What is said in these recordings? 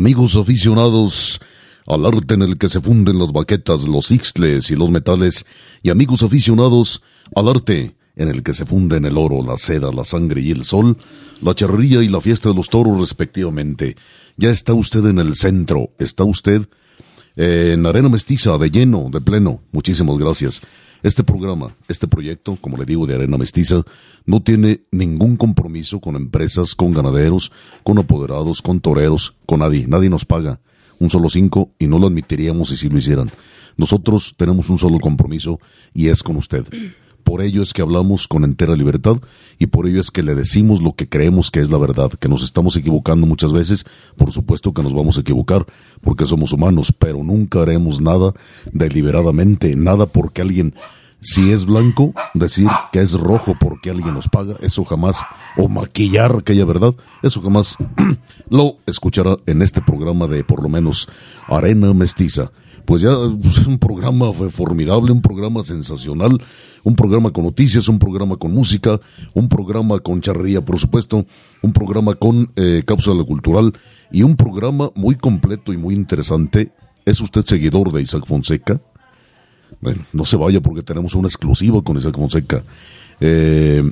Amigos aficionados al arte en el que se funden las baquetas, los ixtles y los metales, y amigos aficionados al arte en el que se funden el oro, la seda, la sangre y el sol, la charrería y la fiesta de los toros respectivamente. Ya está usted en el centro, está usted en Arena Mestiza, de lleno, de pleno. Muchísimas gracias. Este programa, este proyecto, como le digo, de Arena Mestiza, no tiene ningún compromiso con empresas, con ganaderos, con apoderados, con toreros, con nadie. Nadie nos paga un solo cinco y no lo admitiríamos si sí lo hicieran. Nosotros tenemos un solo compromiso y es con usted. Por ello es que hablamos con entera libertad y por ello es que le decimos lo que creemos que es la verdad, que nos estamos equivocando muchas veces, por supuesto que nos vamos a equivocar porque somos humanos, pero nunca haremos nada deliberadamente, nada porque alguien si es blanco, decir que es rojo porque alguien nos paga, eso jamás, o maquillar aquella verdad, eso jamás lo escuchará en este programa de por lo menos Arena Mestiza pues ya pues, es un programa formidable, un programa sensacional, un programa con noticias, un programa con música, un programa con charrería, por supuesto, un programa con eh, cápsula cultural y un programa muy completo y muy interesante. ¿Es usted seguidor de Isaac Fonseca? No se vaya porque tenemos una exclusiva con Isaac Fonseca. Eh,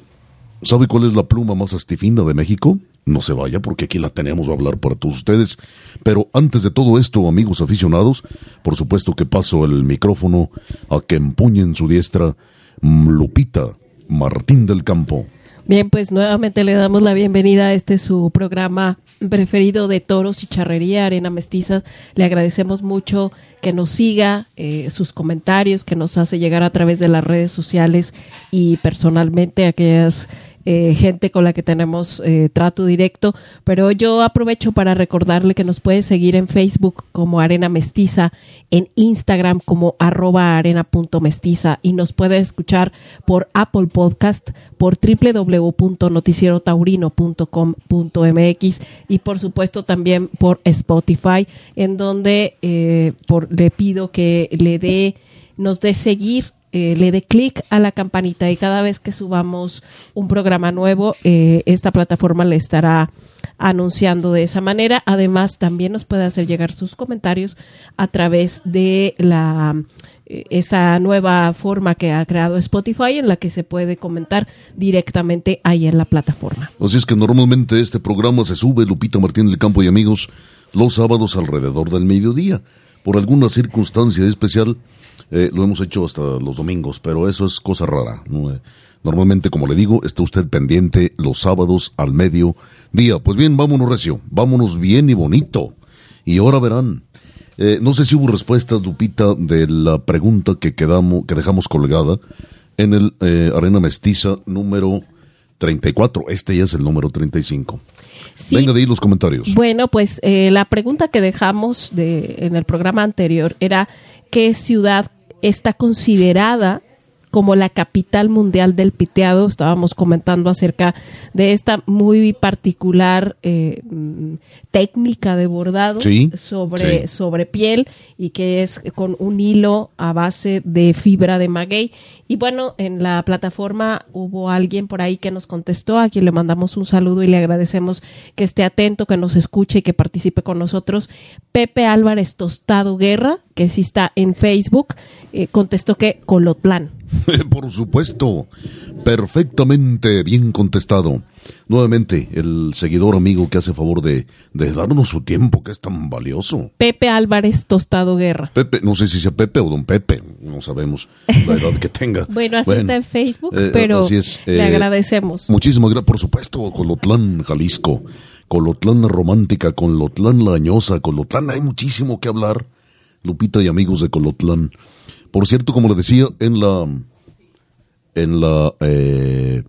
¿Sabe cuál es la pluma más astifina de México? No se vaya porque aquí la tenemos a hablar para todos ustedes. Pero antes de todo esto, amigos aficionados, por supuesto que paso el micrófono a que empuñen su diestra Lupita Martín del Campo. Bien, pues nuevamente le damos la bienvenida a este su programa preferido de toros y charrería, Arena Mestiza. Le agradecemos mucho que nos siga, eh, sus comentarios, que nos hace llegar a través de las redes sociales y personalmente aquellas eh, gente con la que tenemos eh, trato directo, pero yo aprovecho para recordarle que nos puede seguir en Facebook como Arena Mestiza, en Instagram como arroba arena.mestiza y nos puede escuchar por Apple Podcast, por www.noticierotaurino.com.mx y por supuesto también por Spotify, en donde eh, por, le pido que le dé, nos dé seguir eh, le dé clic a la campanita y cada vez que subamos un programa nuevo, eh, esta plataforma le estará anunciando de esa manera. Además, también nos puede hacer llegar sus comentarios a través de la eh, esta nueva forma que ha creado Spotify en la que se puede comentar directamente ahí en la plataforma. Así es que normalmente este programa se sube, Lupita Martín del Campo y amigos, los sábados alrededor del mediodía. Por alguna circunstancia especial, eh, lo hemos hecho hasta los domingos, pero eso es cosa rara. Eh, normalmente, como le digo, está usted pendiente los sábados al medio día. Pues bien, vámonos recio, vámonos bien y bonito. Y ahora verán. Eh, no sé si hubo respuestas, Lupita, de la pregunta que quedamos, que dejamos colgada en el Arena Mestiza número 34. Este ya es el número 35. Sí. Venga de ahí los comentarios. Bueno, pues la pregunta que dejamos de, en el programa anterior era qué ciudad está considerada como la capital mundial del piteado. Estábamos comentando acerca de esta muy particular eh, mm, técnica de bordado Sí, sobre, sí. sobre piel y que es con un hilo a base de fibra de maguey. Y bueno, en la plataforma hubo alguien por ahí que nos contestó, a quien le mandamos un saludo y le agradecemos que esté atento, que nos escuche y que participe con nosotros. Pepe Álvarez Tostado Guerra, que sí está en Facebook, eh, contestó que Colotlán. Por supuesto, perfectamente bien contestado. Nuevamente, el seguidor amigo que hace favor de, de darnos su tiempo, que es tan valioso. Pepe Álvarez Tostado Guerra. Pepe, no sé si sea Pepe o Don Pepe, no sabemos la edad que tenga. Bueno, así está en Facebook, eh, pero así es, le eh, agradecemos. Muchísimas gracias, por supuesto, Colotlán, Jalisco, Colotlán la romántica, Colotlán la añosa, Colotlán, hay muchísimo que hablar, Lupita y amigos de Colotlán. Por cierto, como le decía, en la en la eh,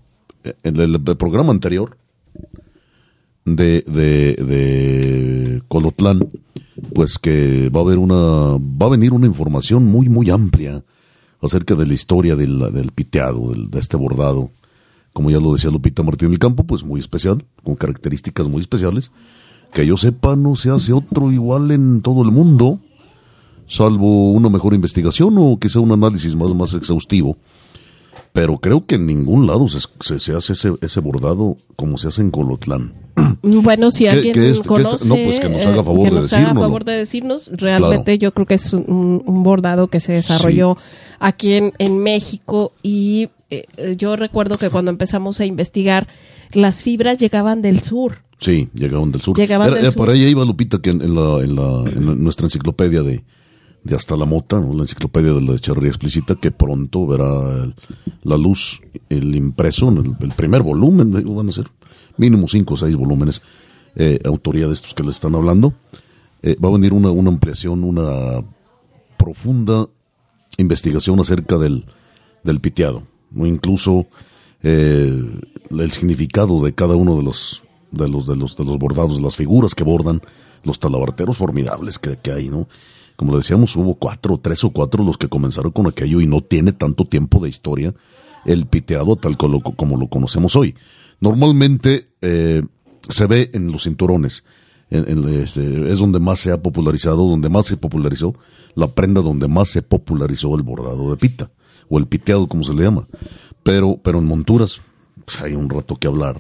en el, programa anterior de, de, de Colotlán, pues que va a haber una, va a venir una información muy, muy amplia acerca de la historia del, del piteado, del- de este bordado. Como ya lo decía Lupita Martín del Campo, pues muy especial, con características muy especiales. Que yo sepa, no se hace otro igual en todo el mundo, salvo una mejor investigación o que sea un análisis más, más exhaustivo. Pero creo que en ningún lado se, se- se hace ese, ese bordado como se hace en Colotlán. Bueno, si ¿Qué- alguien qué es- qué es- conoce, no, pues que nos haga eh, favor que de nos haga decírnoslo. favor de decirnos. Realmente yo creo que es un, un bordado que se desarrolló aquí en, en México y eh, eh, yo recuerdo que cuando empezamos a investigar, las fibras llegaban del sur. Sí, llegaban del sur. Llegaban Era- del era sur. Por ahí iba Lupita, que en, en la, en, la, en nuestra enciclopedia de, de Hasta la Mota, ¿no? la enciclopedia de la charrería explícita, que pronto verá la luz, el impreso, el, el primer volumen, van a ser mínimo cinco o seis volúmenes, eh, autoría de estos que le están hablando. Eh, va a venir una, una ampliación, una profunda investigación acerca del, del piteado, o incluso eh, el significado de cada uno de los de los de los de los bordados, las figuras que bordan, los talabarteros formidables que, que hay, ¿no? Como le decíamos, hubo cuatro, tres o cuatro los que comenzaron con aquello y no tiene tanto tiempo de historia el piteado tal como, como lo conocemos hoy. Normalmente eh, se ve en los cinturones, en- este, es donde más se ha popularizado, donde más se popularizó, la prenda donde más se popularizó el bordado de pita, o el piteado como se le llama. Pero, pero en monturas, pues hay un rato que hablar.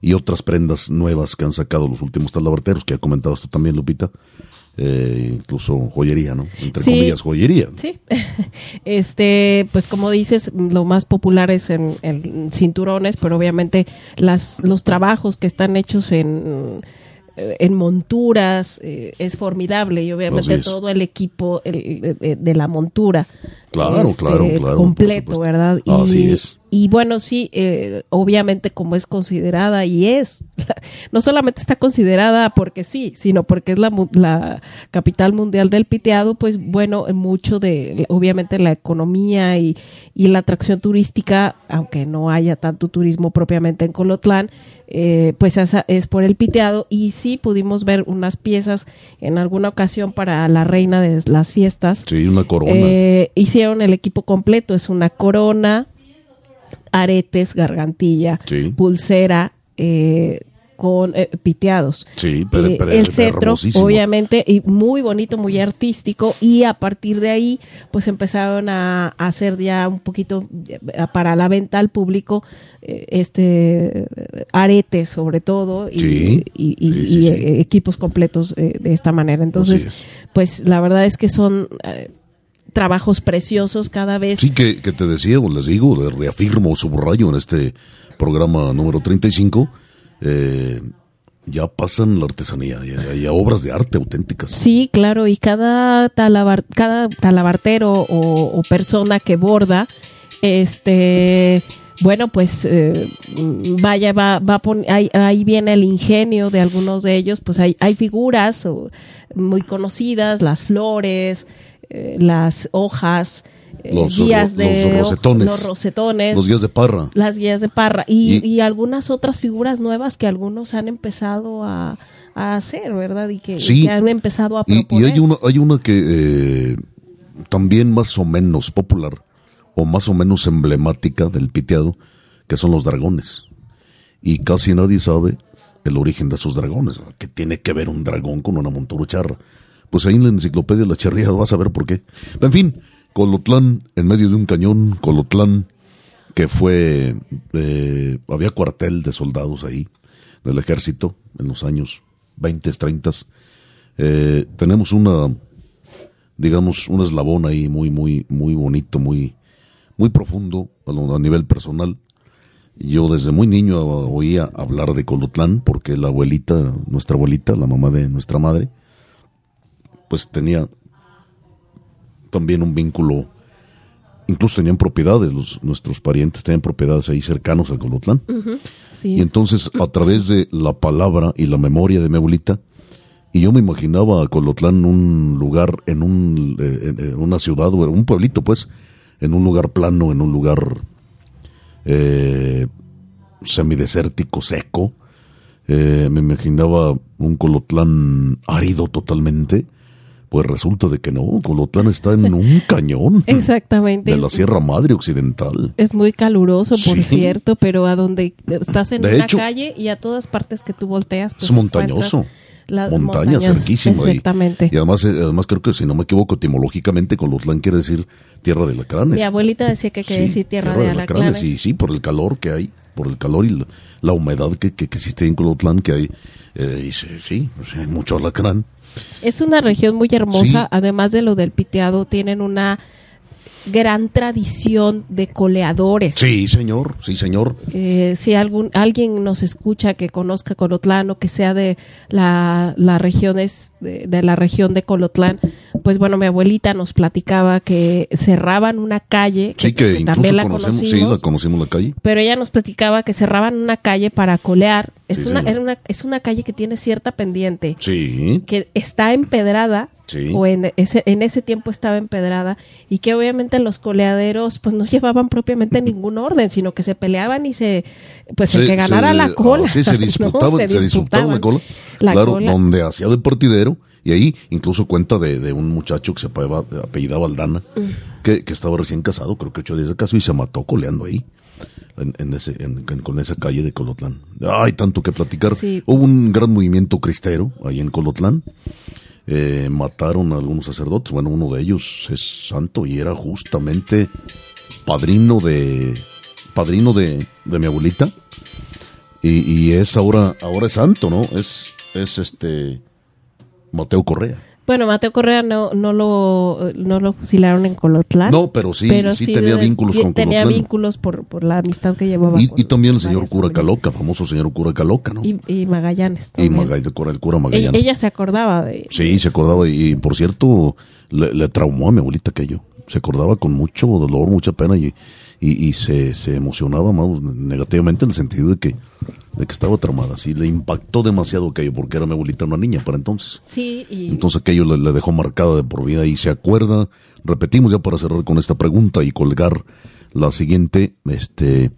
Y otras prendas nuevas que han sacado los últimos talabarteros, que ya comentabas tú también, Lupita. Eh, incluso joyería, ¿no? Entre Sí. comillas, joyería. Sí. Este, pues como dices, lo más popular es en, en cinturones, pero obviamente las, los trabajos que están hechos en, eh, en monturas eh, es formidable y obviamente todo el equipo el- de, la montura. Claro, este, claro, claro, Completo. ¿verdad? Y, Así es. Y bueno, sí, eh, obviamente como es considerada y es, no solamente está considerada porque sí, sino porque es la, la capital mundial del piteado, pues bueno, en mucho de, obviamente la economía y, y la atracción turística, aunque no haya tanto turismo propiamente en Colotlán, eh, pues esa es por el piteado y sí pudimos ver unas piezas en alguna ocasión para la reina de las fiestas. Sí, una corona. Eh, hicieron el equipo completo, es una corona, aretes, gargantilla, Sí. pulsera, eh, con eh, piteados. Sí, pero, Eh, el cetro, obviamente, y muy bonito, muy artístico, y a partir de ahí, pues empezaron a, a hacer ya un poquito eh, para la venta al público, eh, este aretes sobre todo, y, Sí, y- y- sí, sí, y, sí. equipos completos de esta manera. Entonces, pues la verdad es que son trabajos preciosos cada vez. Sí, que, que te decía, o les digo, le reafirmo, subrayo en este programa número 35, eh, ya pasan la artesanía, ya, ya obras de arte auténticas. Sí, claro, y cada talabar, cada talabartero o, o persona que borda, este, bueno, pues eh, vaya, va, va a ahí, ahí viene el ingenio de algunos de ellos, pues hay, hay figuras o, muy conocidas, las flores, eh, las hojas, eh, Los guías ro- los de rosetones. los rosetones, Los días de parra. las guías de Parra y, Y- y algunas otras figuras nuevas que algunos han empezado a, a hacer, ¿verdad? Y que, Sí. que han empezado a proponer. y hay una, hay una que eh, también más o menos popular, o más o menos emblemática del piteado, que son los dragones. Y casi nadie sabe el origen de esos dragones. que tiene que ver un dragón con una montura charra? Pues ahí en la enciclopedia la charría vas a ver por qué. En fin, Colotlán, en medio de un cañón, Colotlán, que fue, eh, había cuartel de soldados ahí, del ejército, en los años 20, 30. Eh, tenemos una, digamos, un eslabón ahí muy, muy, muy bonito, muy, muy profundo a, nivel personal. Yo desde muy niño oía hablar de Colotlán porque la abuelita, nuestra abuelita, la mamá de nuestra madre, pues tenía también un vínculo, incluso tenían propiedades, los, nuestros parientes tenían propiedades ahí cercanos a Colotlán. Y entonces, a través de la palabra y la memoria de mi abuelita, y yo me imaginaba a Colotlán un lugar, en, un, eh, en una ciudad, o un pueblito, pues, en un lugar plano, en un lugar eh, semidesértico, seco. Eh, me imaginaba un Colotlán árido totalmente pues resulta de que no, Colotlán está en un cañón. Exactamente. De la Sierra Madre Occidental. Es muy caluroso, por cierto, pero a donde estás en una calle y a todas partes que tú volteas. Pues es montañoso. La montaña cerquísima. Exactamente. Y, además, eh, además creo que si no me equivoco, etimológicamente Colotlán quiere decir tierra de alacranes. Mi abuelita decía que quiere decir tierra, de, alacranes. Sí, sí, por el calor que hay, por el calor y la, humedad que, que, existe en Colotlán, que hay, eh, y sí, hay mucho alacrán. Es una región muy hermosa, además de lo del piteado, tienen una gran tradición de coleadores. Sí, señor, sí, señor. Eh, si algún, alguien nos escucha que conozca Colotlán o que sea de la, las regiones, de, la región de Colotlán, pues bueno, mi abuelita nos platicaba que cerraban una calle. Sí, que, también la conocemos, sí, la conocimos la calle. Pero ella nos platicaba que cerraban una calle para colear. Es, una, una, es una calle que tiene cierta pendiente. Sí. Que está empedrada o en ese, en ese tiempo estaba empedrada y que obviamente los coleaderos pues no llevaban propiamente ningún orden, sino que se peleaban y se pues el que ganara la cola. sí, se disputaban, se, disputaban, la cola. claro, donde hacía de partidero y ahí incluso cuenta de, un muchacho que se apellidaba, Aldana, mm. que, que, estaba recién casado, creo que ocho días de caso y se mató coleando ahí. En, ese, con esa calle de Colotlán. Hay tanto que platicar. Hubo un gran movimiento cristero ahí en Colotlán eh, mataron a algunos sacerdotes. Bueno, uno de ellos es santo y era justamente padrino de padrino de, de mi abuelita y, y, es ahora ahora es santo, ¿no? Es es este Mateo Correa. Bueno, Mateo Correa no, no, lo, no lo fusilaron en Colotlán. No, pero sí, sí, tenía vínculos con Tenía vínculos por, por la amistad que llevaba. Y, y también el señor cura Caloca, famoso señor cura Caloca, ¿no? Y, y Magallanes. También. Y Magallanes, el cura Magallanes. Ella, se acordaba de... Sí, se acordaba y, por cierto, le, le traumó a mi abuelita aquello. Se acordaba con mucho dolor, mucha pena y y, y se, se, emocionaba más negativamente en el sentido de que, de que estaba traumada. Sí, le impactó demasiado aquello porque era mi abuelita una niña para entonces. Sí, y... Entonces aquello le, dejó marcada de por vida y se acuerda, repetimos ya para cerrar con esta pregunta y colgar la siguiente, este,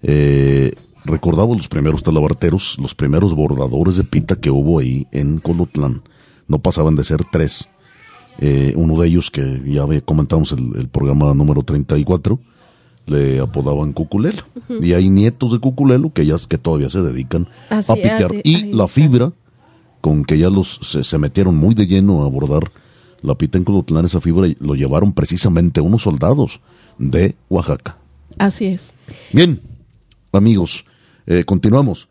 eh, recordaba los primeros talabarteros, los primeros bordadores de pita que hubo ahí en Colotlán. No pasaban de ser tres. Eh, uno de ellos, que ya comentamos el, el programa número 34, le apodaban Cuculelo. Y hay nietos de Cuculelo que ya que todavía se dedican a picar. y la fibra con que ya los se, metieron muy de lleno a abordar la pita en Colotlán, esa fibra lo llevaron precisamente unos soldados de Oaxaca. Así es. Bien, amigos, eh, continuamos.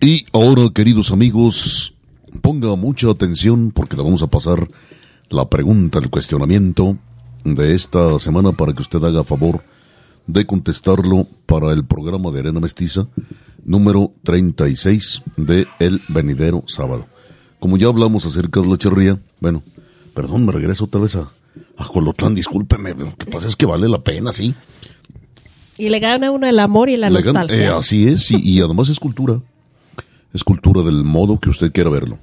Y ahora, queridos amigos, ponga mucha atención porque le vamos a pasar la pregunta, el cuestionamiento de esta semana para que usted haga favor de contestarlo para el programa de Arena Mestiza número 36 de El Venidero Sábado. Como ya hablamos acerca de la charría, bueno, perdón, me regreso otra vez a, a Colotlán, discúlpeme, lo que pasa es que vale la pena, sí. Y le gana uno el amor y la nostalgia. Eh, así es, y, y además es cultura. Es cultura del modo que usted quiera verlo.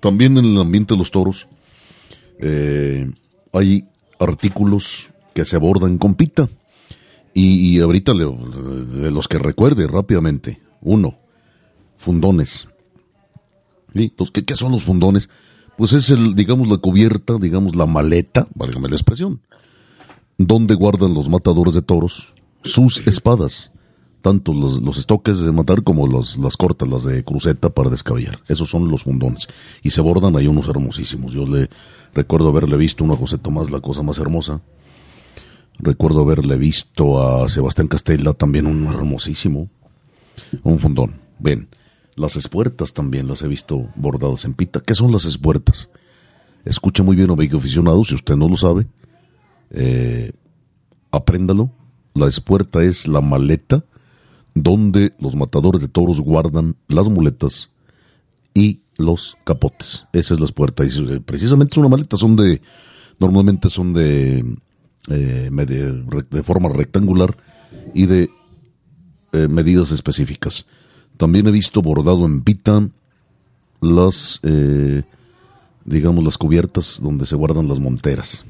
También en el ambiente de los toros, eh, hay artículos que se abordan con pita. Y, ahorita de los que recuerde rápidamente. Uno, fundones. ¿Qué, ¿Qué son los fundones? Pues es el, digamos, la cubierta, digamos, la maleta, válgame la expresión, donde guardan los matadores de toros sus espadas, tanto los, los estoques de matar como los, las cortas, las de cruceta para descabellar. Esos son los fundones. Y se bordan ahí unos hermosísimos. Yo le recuerdo haberle visto uno a José Tomás, la cosa más hermosa. Recuerdo haberle visto a Sebastián Castella, también un hermosísimo. Un fundón. Ven, las espuertas también las he visto bordadas en pita. ¿Qué son las espuertas? Escuche muy bien, amigo aficionado, si usted no lo sabe, eh, apréndalo. La espuerta es la maleta donde los matadores de toros guardan las muletas y los capotes. Esa es la espuerta. Y eh, precisamente es una maleta, son de, normalmente son de, eh, de forma rectangular y de eh, medidas específicas. También he visto bordado en pita las, digamos, las cubiertas donde se guardan las monteras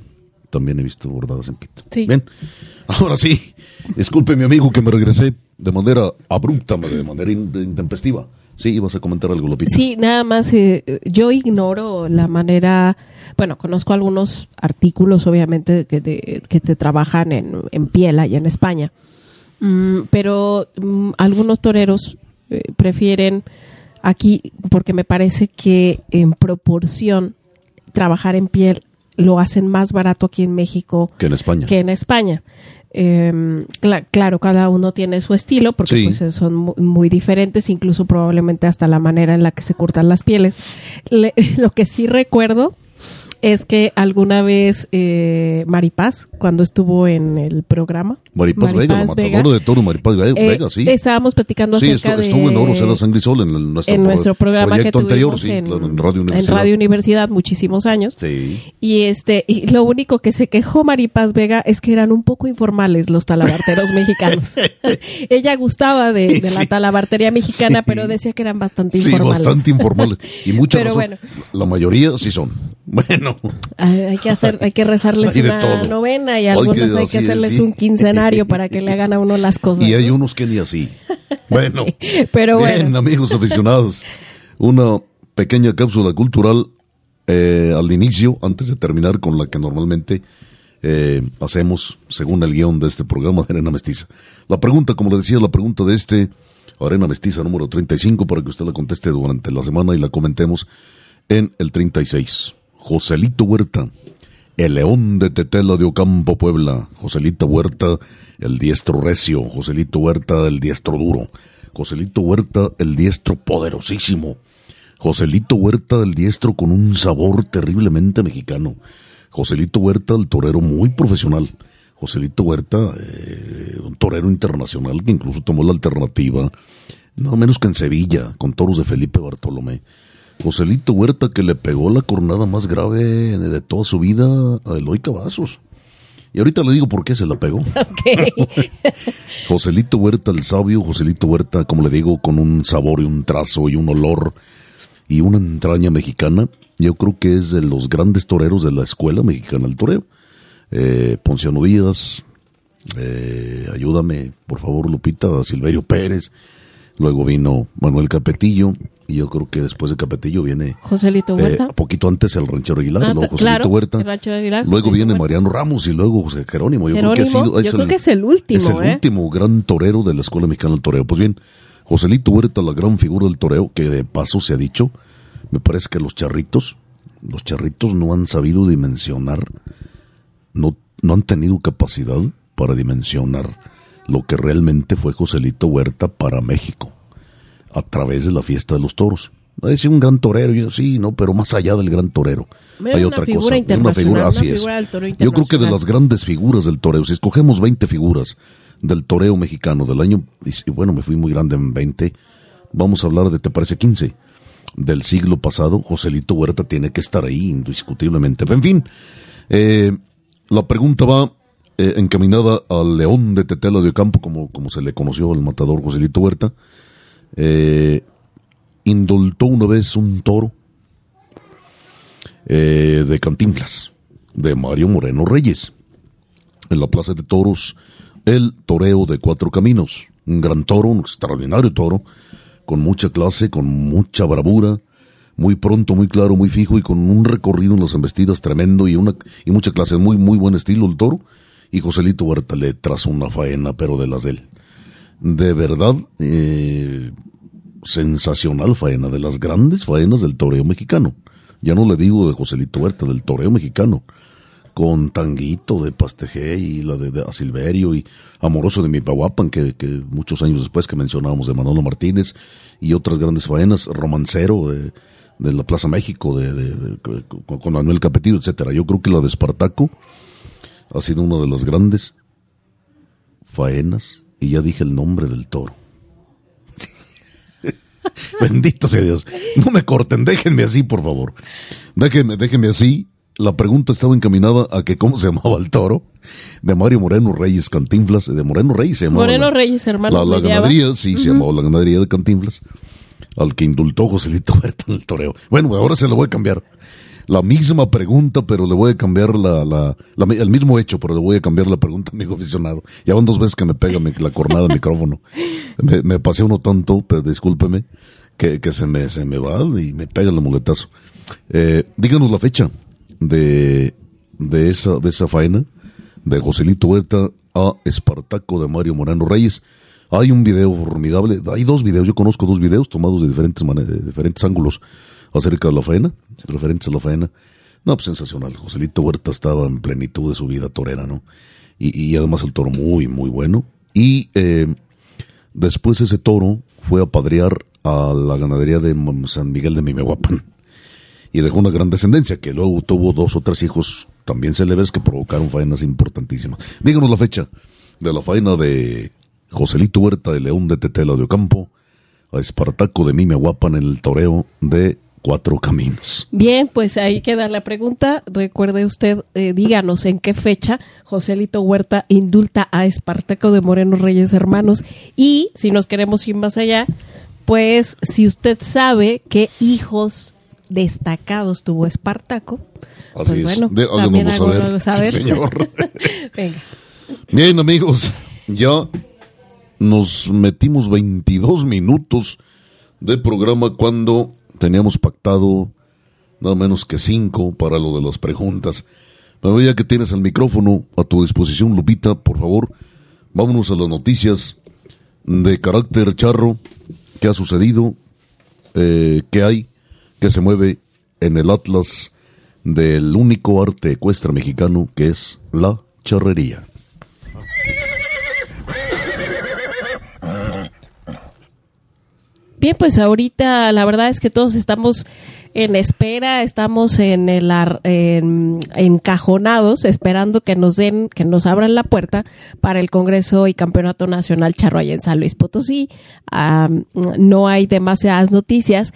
también he visto bordadas en pito. Bien, ahora sí, disculpe mi amigo que me regresé de manera abrupta, de manera intempestiva. Sí, ibas a comentar algo, Lopita. Sí, nada más, eh, yo ignoro la manera, bueno, conozco algunos artículos, obviamente, que, que te trabajan en, en, piel allá en España, mm, pero mm, algunos toreros eh, prefieren aquí, porque me parece que en proporción trabajar en piel lo hacen más barato aquí en México que en España. Que en España. Em, claro, cada uno tiene su estilo porque pues, son muy, diferentes, incluso probablemente hasta la manera en la que se cortan las pieles. lo que sí recuerdo es que alguna vez eh, Maripaz, cuando estuvo en el programa. Maripaz, Vega, la de toro, Maripaz Vega, eh, sí. Estábamos platicando sí, acerca estuvo, de... estuvo en Oro, Seda Sangre y Sol, en, nuestro, en nuestro programa que anterior, sí, en, en, Radio Universidad. En Radio Universidad, muchísimos años. Sí. Y, este, y lo único que se quejó Maripaz Vega es que eran un poco informales los talabarteros mexicanos. Ella gustaba de, de la talabartería mexicana, pero decía que eran bastante informales. Sí, bastante informales. Y muchas pero bueno. La mayoría sí son. Bueno. hay que hacer, hay que rezarles una novena y algunos hay que, hacerles un quincenario para que le hagan a uno las cosas. Y hay unos que ni así. Bueno. pero bien, amigos aficionados, una pequeña cápsula cultural eh, al inicio, antes de terminar con la que normalmente eh, hacemos según el guion de este programa de Arena Mestiza. La pregunta, como le decía, la pregunta de este Arena Mestiza número 35 para que usted la conteste durante la semana y la comentemos en el 36. Joselito Huerta, el león de Tetela de Ocampo, Puebla. Joselito Huerta, el diestro recio. Joselito Huerta, el diestro duro. Joselito Huerta, el diestro poderosísimo. Joselito Huerta, el diestro con un sabor terriblemente mexicano. Joselito Huerta, el torero muy profesional. Joselito Huerta, eh, un torero internacional que incluso tomó la alternativa, no menos que en Sevilla, con toros de Felipe Bartolomé. Joselito Huerta que le pegó la cornada más grave de toda su vida a Eloy Cavazos. Y ahorita le digo por qué se la pegó. Joselito Huerta, el sabio, Joselito Huerta, como le digo, con un sabor y un trazo y un olor y una entraña mexicana. Yo creo que es de los grandes toreros de la escuela mexicana del toreo. Eh, Ponciano Díaz, eh, ayúdame, por favor, Lupita, Silverio Pérez. Luego vino Manuel Capetillo, y yo creo que después de Capetillo viene Joselito eh, Huerta. poquito antes el Ranchero Aguilar, ah, luego Joselito Huerta. luego viene Mariano Ramos y luego José Jerónimo. Yo creo que, es, el, último. Es el ¿eh? último gran torero de la Escuela Mexicana del Toreo. Pues bien, Joselito Huerta, la gran figura del toreo, que de paso se ha dicho, me parece que los charritos, los charritos no han sabido dimensionar, no, no han tenido capacidad para dimensionar lo que realmente fue Joselito Huerta para México a través de la fiesta de los toros. Va a decir un gran torero, yo sí, no, pero más allá del gran torero hay otra cosa. Una figura, así es. Yo creo que de las grandes figuras del toreo, si escogemos 20 figuras del toreo mexicano del año, y bueno, me fui muy grande en 20, vamos a hablar de, ¿te parece 15? Del siglo pasado, Joselito Huerta tiene que estar ahí, indiscutiblemente. En fin, eh, la pregunta va eh, encaminada al león de Tetela de Ocampo, como, como se le conoció al matador Joselito Huerta eh, indultó una vez un toro eh, de Cantinflas, de Mario Moreno Reyes, en la Plaza de Toros, el Toreo de Cuatro Caminos, un gran toro, un extraordinario toro, con mucha clase, con mucha bravura, muy pronto, muy claro, muy fijo y con un recorrido en las embestidas tremendo y una y mucha clase, muy muy buen estilo el toro y Joselito Huerta le trazó una faena, pero de las de él. De verdad, eh, sensacional faena, de las grandes faenas del toreo mexicano. Ya no le digo de Joselito Huerta, del toreo mexicano. Con Tanguito de Pastejé y la de, Silverio y Amoroso de Mipahuapan, que, que muchos años después que mencionábamos de Manolo Martínez y otras grandes faenas, Romancero de, de la Plaza México, de, con Manuel Capetillo, etcétera. Yo creo que la de Espartaco ha sido una de las grandes faenas, y ya dije el nombre del toro. Bendito sea Dios. No me corten, déjenme así, por favor. Déjenme, déjenme así. La pregunta estaba encaminada a que cómo se llamaba el toro de Mario Moreno Reyes Cantinflas, de Moreno Reyes se llamaba. Moreno Reyes, hermano. La, ganadería, sí, se llamaba la ganadería de Cantinflas, al que indultó Joselito Berta en el toreo. Bueno, ahora se lo voy a cambiar la misma pregunta, pero le voy a cambiar la, la, el mismo hecho, pero le voy a cambiar la pregunta, amigo aficionado. Ya van dos veces que me pega la cornada del micrófono. Me, pasé uno tanto, pero discúlpeme, que, que se me, se me va y me pega el muletazo. Eh, díganos la fecha de, de esa, de esa faena, de Joselito Huerta a Espartaco de Mario Moreno Reyes. Hay un video formidable, hay dos videos, yo conozco dos videos tomados de diferentes, de diferentes ángulos acerca de la faena, referentes a la faena. No, pues sensacional. Joselito Huerta estaba en plenitud de su vida torera, ¿no? Y, además el toro muy, muy bueno. Y eh, después ese toro fue a padrear a la ganadería de San Miguel de Mimehuapan. Y dejó una gran descendencia, que luego tuvo dos o tres hijos también célebres que provocaron faenas importantísimas. Díganos la fecha de la faena de Joselito Huerta de León de Tetela de Ocampo a Espartaco de Mimehuapan en el toreo de cuatro caminos. Bien, pues ahí queda la pregunta. Recuerde usted, eh, díganos en qué fecha Joselito Huerta indulta a Espartaco de Moreno Reyes Hermanos y si nos queremos ir más allá, pues si usted sabe qué hijos destacados tuvo Espartaco, Así pues bueno, también saber. saber. señor. Venga. Bien, amigos, ya nos metimos 22 minutos de programa cuando teníamos pactado nada menos que cinco para lo de las preguntas. Pero ya que tienes el micrófono a tu disposición, Lupita, por favor, vámonos a las noticias de carácter charro. ¿Qué ha sucedido? Eh, ¿Qué hay? ¿Qué se mueve en el atlas del único arte ecuestre mexicano que es la charrería? Bien, pues ahorita la verdad es que todos estamos en espera, estamos en el encajonados, esperando que nos den, que nos abran la puerta para el Congreso y Campeonato Nacional Charro en San Luis Potosí. no hay demasiadas noticias,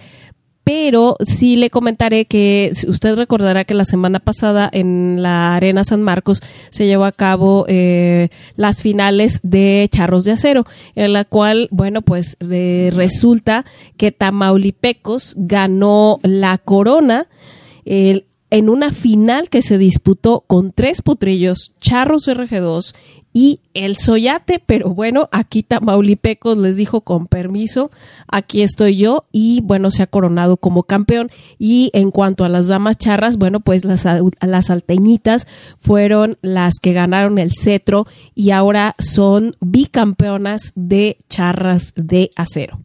pero sí le comentaré que usted recordará que la semana pasada en la Arena San Marcos se llevó a cabo eh, las finales de Charros de Acero, en la cual, bueno, pues resulta que Tamaulipecos ganó la corona. en una final que se disputó con tres potrillos, Charros RG2 y el Soyate, pero bueno, aquí Tamaulipecos les dijo con permiso, aquí estoy yo y bueno, se ha coronado como campeón. Y en cuanto a las damas charras, bueno, pues las, las alteñitas fueron las que ganaron el cetro y ahora son bicampeonas de charras de acero.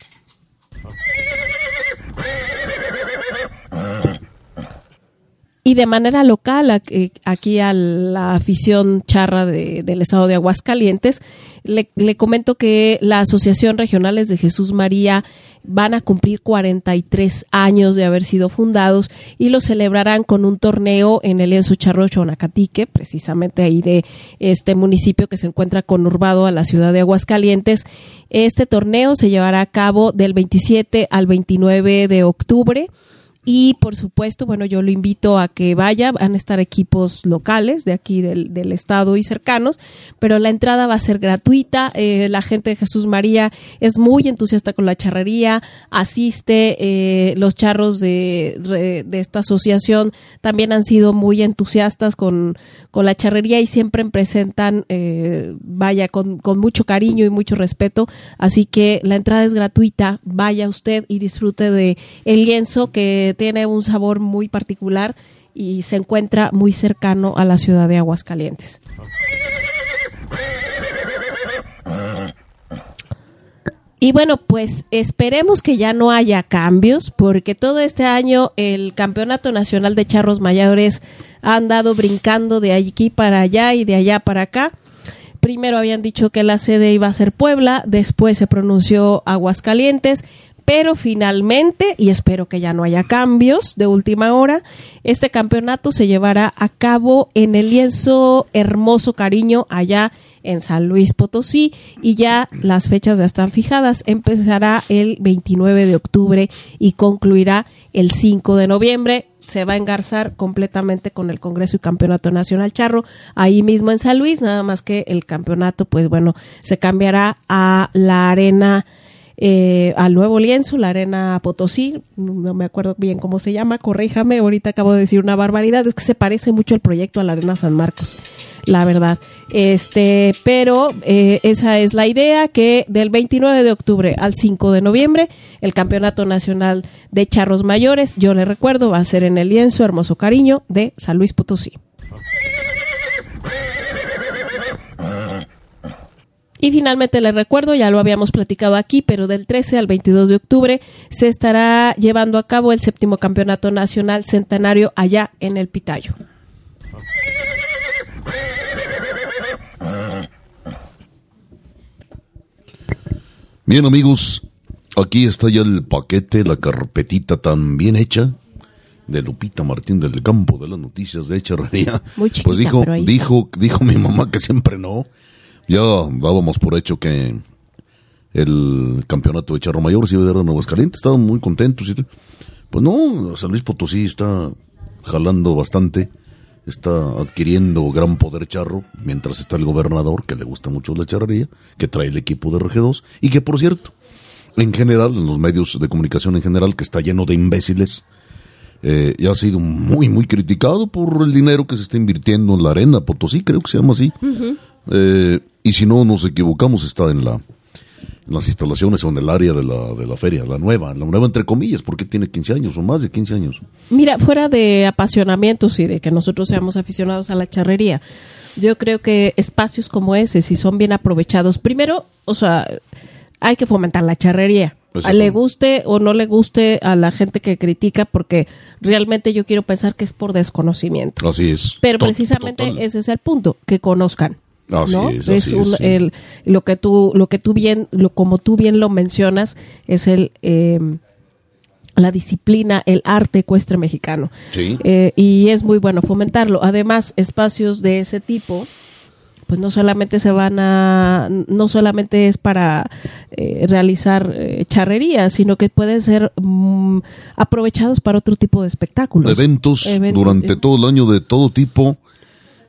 Y de manera local, eh, aquí a la afición charra del estado de Aguascalientes, le, comento que la Asociación Regionales de Jesús María van a cumplir 43 años de haber sido fundados y lo celebrarán con un torneo en el Enzo Charro Chonacatique, precisamente ahí de este municipio que se encuentra conurbado a la ciudad de Aguascalientes. Este torneo se llevará a cabo del 27 al 29 de octubre y por supuesto, bueno, yo lo invito a que vaya, van a estar equipos locales de aquí del, estado y cercanos, pero la entrada va a ser gratuita. Eh, la gente de Jesús María es muy entusiasta con la charrería, asiste, eh, los charros de, de, esta asociación también han sido muy entusiastas con, con la charrería y siempre presentan, eh, vaya, con, con mucho cariño y mucho respeto. Así que la entrada es gratuita, vaya usted y disfrute de el lienzo que tiene un sabor muy particular y se encuentra muy cercano a la ciudad de Aguascalientes. Y bueno, pues esperemos que ya no haya cambios, porque todo este año el Campeonato Nacional de Charros Mayores ha andado brincando de aquí para allá y de allá para acá. Primero habían dicho que la sede iba a ser Puebla, después se pronunció Aguascalientes pero finalmente, y espero que ya no haya cambios de última hora, este campeonato se llevará a cabo en el lienzo Hermoso Cariño allá en San Luis Potosí. Y ya las fechas ya están fijadas. Empezará el 29 de octubre y concluirá el 5 de noviembre. Se va a engarzar completamente con el Congreso y Campeonato Nacional Charro, ahí mismo en San Luis, nada más que el campeonato, pues bueno, se cambiará a la arena eh, al nuevo lienzo, la Arena Potosí, no me acuerdo bien cómo se llama, corríjame, ahorita acabo de decir una barbaridad, es que se parece mucho el proyecto a la Arena San Marcos, la verdad. Este, pero eh, esa es la idea, que del 29 de octubre al 5 de noviembre, el Campeonato Nacional de Charros Mayores, yo le recuerdo, va a ser en el lienzo Hermoso Cariño de San Luis Potosí. Y finalmente les recuerdo, ya lo habíamos platicado aquí, pero del 13 al 22 de octubre se estará llevando a cabo el séptimo campeonato nacional centenario allá en el Pitayo. Bien amigos, aquí está ya el paquete, la carpetita tan bien hecha de Lupita Martín del Campo de las noticias de Echarrería. Muy chiquita, pues dijo, pero ahí está. dijo, dijo mi mamá que siempre no. Ya dábamos por hecho que el campeonato de Charro Mayor se iba a dar en Aguascalientes, estaban muy contentos. y. Pues no, San Luis Potosí está jalando bastante, está adquiriendo gran poder charro, mientras está el gobernador, que le gusta mucho la charrería, que trae el equipo de RG2, y que por cierto, en general, en los medios de comunicación en general, que está lleno de imbéciles, eh, ya ha sido muy, muy criticado por el dinero que se está invirtiendo en la arena Potosí, creo que se llama así. Eh, y si no nos equivocamos, está en la en las instalaciones o en el área de la, de la feria, la nueva, la nueva entre comillas, porque tiene 15 años o más de 15 años. Mira, fuera de apasionamientos y de que nosotros seamos aficionados a la charrería, yo creo que espacios como ese, si son bien aprovechados, primero, o sea, hay que fomentar la charrería. Pues A le guste o no le guste a la gente que critica, porque realmente yo quiero pensar que es por desconocimiento. Así es. Pero precisamente total. ese es el punto, que conozcan. Así ¿no? es, un- el, lo que tú, lo que tú bien, lo, como tú bien lo mencionas, es el eh, la disciplina, el arte ecuestre mexicano. Sí. Eh, y es muy bueno fomentarlo. Además, espacios de ese tipo, pues no solamente se van a, no solamente es para eh, realizar eh, charrerías, sino que pueden ser mm, aprovechados para otro tipo de espectáculos. Eventos, Eventos, durante eh. todo el año de todo tipo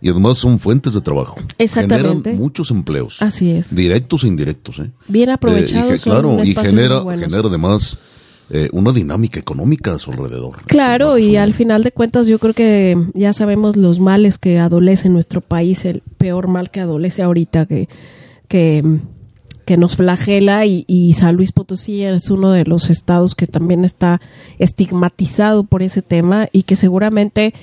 y además son fuentes de trabajo. Exactamente. Generan muchos empleos. Así es. Directos e indirectos. ¿eh? Bien Eh, y aprovechados. son claro, y genera, genera además eh, una dinámica económica a su alrededor. Claro, y al final de cuentas yo creo que ya sabemos los males que adolece nuestro país, el peor mal que adolece ahorita, que, que, que nos flagela y, y San Luis Potosí es uno de los estados que también está estigmatizado por ese tema y que seguramente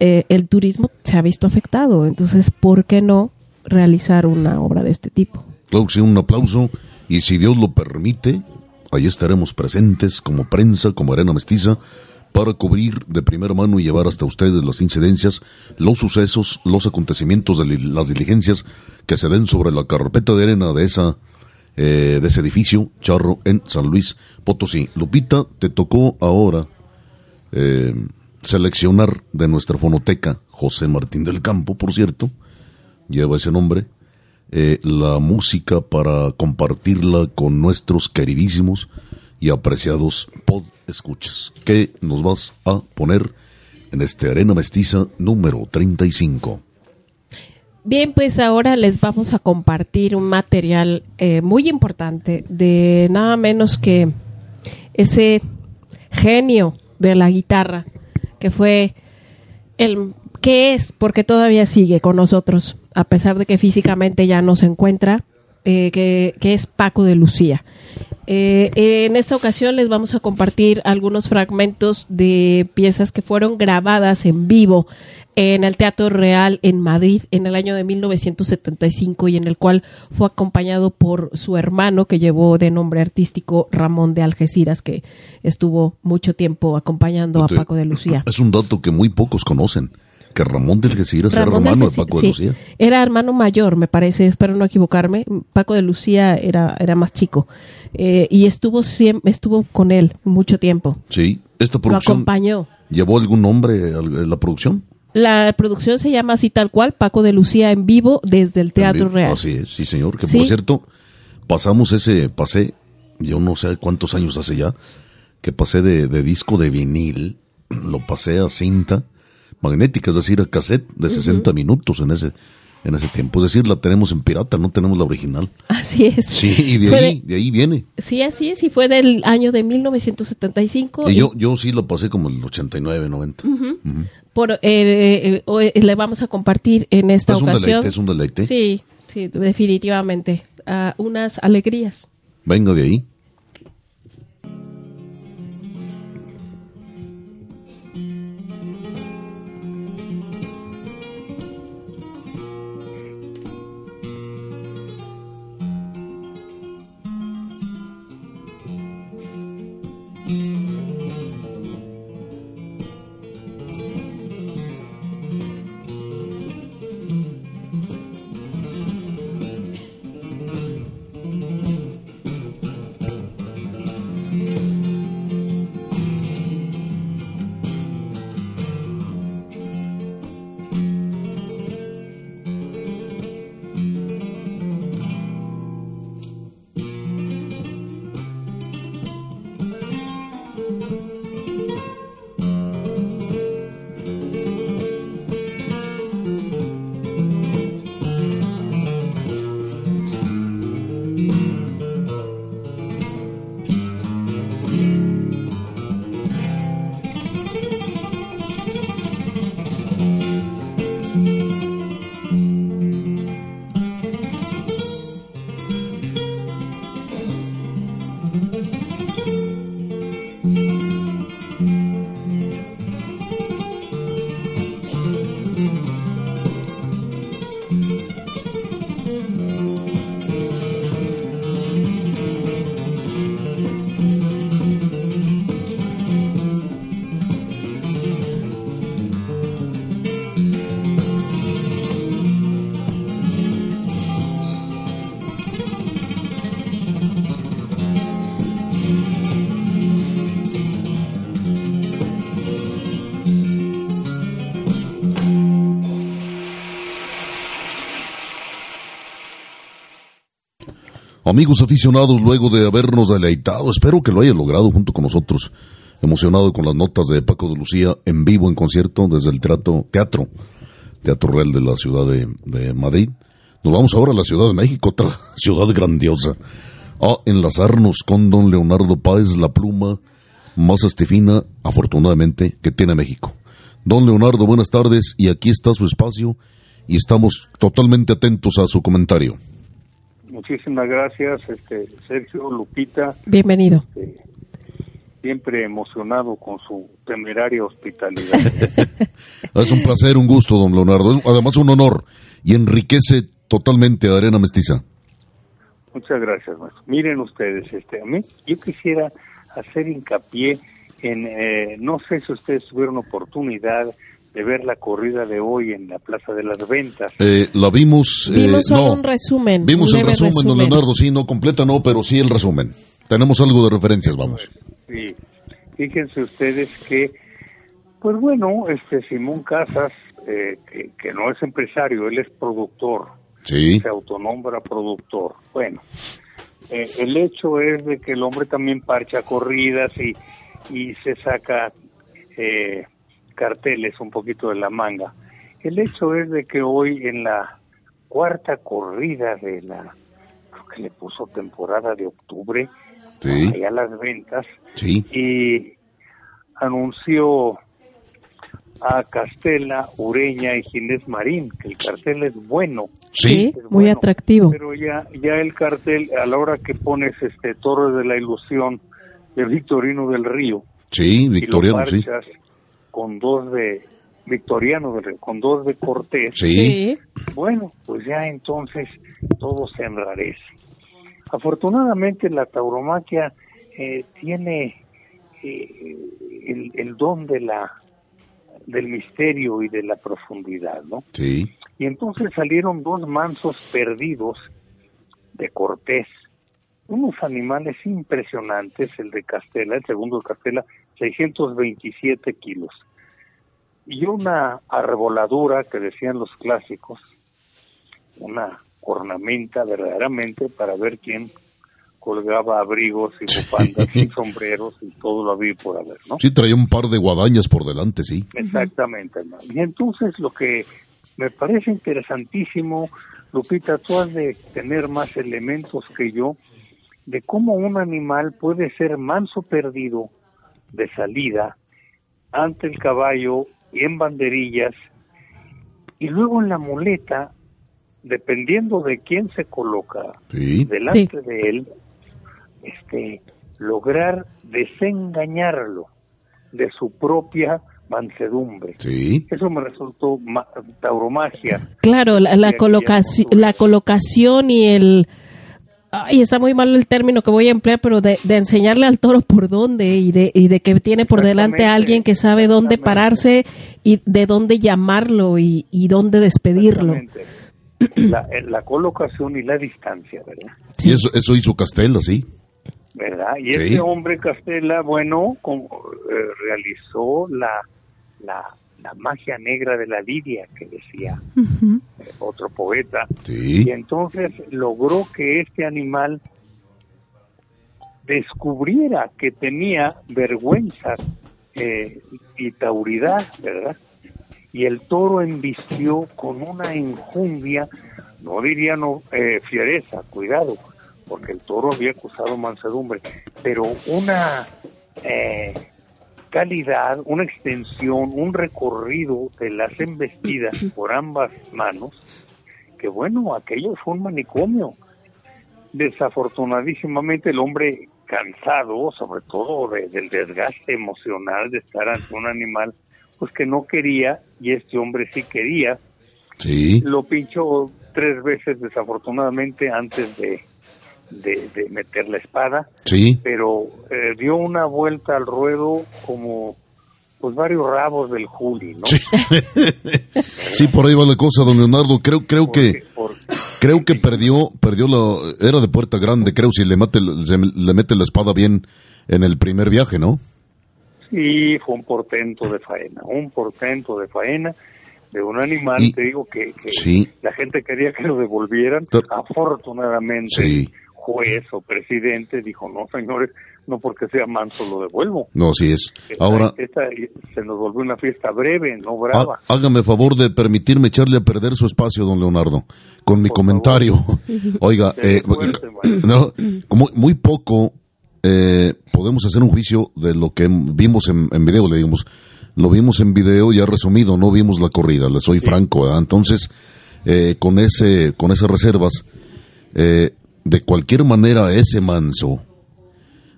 eh, el turismo se ha visto afectado. Entonces, ¿por qué no realizar una obra de este tipo? Claro sí, un aplauso. Y si Dios lo permite, ahí estaremos presentes como prensa, como arena mestiza, para cubrir de primera mano y llevar hasta ustedes las incidencias, los sucesos, los acontecimientos las diligencias que se den sobre la carpeta de arena de esa eh, de ese edificio charro en San Luis Potosí. Lupita, te tocó ahora eh, seleccionar de nuestra fonoteca José Martín del Campo, por cierto, lleva ese nombre, eh, la música para compartirla con nuestros queridísimos y apreciados pod escuchas. ¿Qué nos vas a poner en este Arena Mestiza número 35? Bien, pues ahora les vamos a compartir un material eh, muy importante de nada menos que ese genio de la guitarra que fue el que es porque todavía sigue con nosotros a pesar de que físicamente ya no se encuentra eh, que, que es Paco de Lucía Eh, en esta ocasión les vamos a compartir algunos fragmentos de piezas que fueron grabadas en vivo en el Teatro Real en Madrid en el año de 1975 y en el cual fue acompañado por su hermano que llevó de nombre artístico Ramón de Algeciras que estuvo mucho tiempo acompañando a Paco de Lucía. Es un dato que muy pocos conocen que Ramón de Algeciras era hermano de, Paco de Lucía. Era hermano mayor, me parece, espero no equivocarme. Paco de Lucía era, era más chico. Eh, y estuvo siempre, estuvo con él mucho tiempo. Sí, esta producción. Lo acompañó. ¿Llevó algún nombre a la producción? La producción se llama así tal cual, Paco de Lucía en vivo desde el Teatro Real. Así es, sí señor, que por cierto, pasamos ese, pasé, yo no sé cuántos años hace ya, que pasé de, de disco de vinil, lo pasé a cinta magnética, es decir, a cassette de 60 minutos en ese, en ese tiempo. Es decir, la tenemos en pirata, no tenemos la original. Así es. Sí, y de, ahí, de, ahí viene. Sí, así es, y fue del año de 1975. Y, yo, yo sí lo pasé como el 89, 90. Por, eh, eh, eh, le vamos a compartir en esta ocasión. Un deleite, es un deleite. Sí, sí, definitivamente. Uh, unas alegrías. Venga de ahí. Amigos aficionados, luego de habernos deleitado, espero que lo haya logrado junto con nosotros, emocionado con las notas de Paco de Lucía en vivo en concierto desde el teatro, teatro, Teatro Real de la ciudad de, Madrid. Nos vamos ahora a la Ciudad de México, otra ciudad grandiosa, a enlazarnos con don Leonardo Páez, la pluma más estifina, afortunadamente, que tiene México. Don Leonardo, buenas tardes y aquí está su espacio y estamos totalmente atentos a su comentario. Muchísimas gracias, este Sergio, Lupita. Bienvenido. Este, siempre emocionado con su temeraria hospitalidad. es un placer, un gusto, don Leonardo. Además, un honor y enriquece totalmente a Arena Mestiza. Muchas gracias, maestro. Miren ustedes, este, a mí, yo quisiera hacer hincapié en, eh, no sé si ustedes tuvieron oportunidad de ver la corrida de hoy en la Plaza de las Ventas. Eh, la vimos. Eh, vimos un resumen. Vimos el resumen, don Leonardo, sí, no completa, no, pero sí el resumen. Tenemos algo de referencias, vamos. Sí, fíjense ustedes que, pues bueno, este Simón Casas, eh, que, no es empresario, él es productor. Sí. Se autonombra productor. Bueno, el hecho es de que el hombre también parcha corridas y, y se saca. Eh, carteles un poquito de la manga. El hecho es de que hoy en la cuarta corrida de la, creo que le puso temporada de octubre, a las ventas, sí. y anunció a Castela, Ureña y Ginés Marín, que el cartel es bueno. Sí, es muy bueno, atractivo. Pero ya, ya el cartel, a la hora que pones este Torre de la Ilusión de Victorino del Río, Sí, y lo victoriano, sí. Con dos de Victoriano del Río, con dos de Cortés, Sí, bueno, pues ya entonces todo se enrarece. Afortunadamente la tauromaquia eh, tiene eh, el, el don de la del misterio y de la profundidad, ¿no? sí. Y entonces salieron dos mansos perdidos de Cortés, unos animales impresionantes, el de Castela, el segundo de Castela, 627 kilos, y una arboladura que decían los clásicos, una ornamenta verdaderamente para ver quién colgaba abrigos y bufandas y sombreros y todo lo había por haber, ¿no? Sí, traía un par de guadañas por delante, sí. Exactamente, hermano. Y entonces lo que me parece interesantísimo, Lupita, tú has de tener más elementos que yo, de cómo un animal puede ser manso perdido de salida ante el caballo y en banderillas y luego en la muleta, dependiendo de quién se coloca Sí, delante de él, este, lograr desengañarlo de su propia mansedumbre. sí. Eso me resultó ma- tauromagia. Claro, la, la, colocaci- la colocación y el... Ay, está muy mal el término que voy a emplear, pero de, de enseñarle al toro por dónde y de, y de que tiene por delante a alguien que sabe dónde pararse y de dónde llamarlo y, y dónde despedirlo. La, eh, la colocación y la distancia, ¿verdad? Y eso, eso hizo Castella, sí. ¿Verdad? Y Sí. este hombre Castela, bueno, como, eh, realizó la, la, la magia negra de la lidia, que decía eh, otro poeta. Sí. Y entonces logró que este animal descubriera que tenía vergüenza eh, y tauridad, ¿verdad? Y el toro embistió con una enjundia, no diría no, eh, fiereza, cuidado, porque el toro había acusado mansedumbre, pero una eh, calidad, una extensión, un recorrido de las embestidas por ambas manos, que bueno, aquello fue un manicomio. Desafortunadísimamente el hombre cansado, sobre todo de- del desgaste emocional de estar ante un animal, pues que no quería, y este hombre sí quería, Sí. lo pinchó tres veces desafortunadamente antes de, de, de meter la espada, Sí. pero eh, dio una vuelta al ruedo como pues varios rabos del Juli, ¿no? Sí. Sí, por ahí va la cosa, don Leonardo. Creo, creo que, Porque- creo que perdió, perdió la, era de puerta grande, creo, si le mete, le mete la espada bien en el primer viaje, ¿no? Sí, fue un portento de faena, un portento de faena de un animal, Y- te digo que, que Sí. la gente quería que lo devolvieran. Afortunadamente, Sí. Juez o presidente dijo, no, señores, no porque sea manso lo devuelvo. No, sí es. Esta- Ahora, esta se nos volvió una fiesta breve, no brava. hágame favor de permitirme echarle a perder su espacio, don Leonardo, con mi comentario. Oiga, Sí, eh, fuerte, no, como muy poco eh, podemos hacer un juicio de lo que vimos en, en video, le digamos. Lo vimos en video ya resumido, no vimos la corrida, le soy franco, ¿verdad? Entonces, eh, con ese, con esas reservas, eh, de cualquier manera ese manso,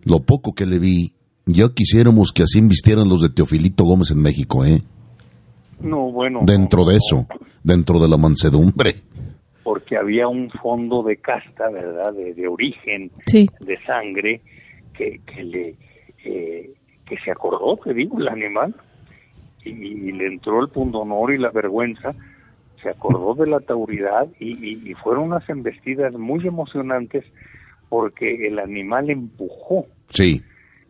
lo poco que le vi, ya quisiéramos que así vistieran los de Teofilito Gómez en México, ¿eh? No, bueno. Dentro no, de no, eso, dentro de la mansedumbre. Porque había un fondo de casta, ¿verdad? De, de origen, Sí. de sangre, que, que le eh, que se acordó, te digo, el animal, y, y le entró el pundonor y la vergüenza, se acordó de la tauridad y, y- y fueron unas embestidas muy emocionantes porque el animal empujó, Sí,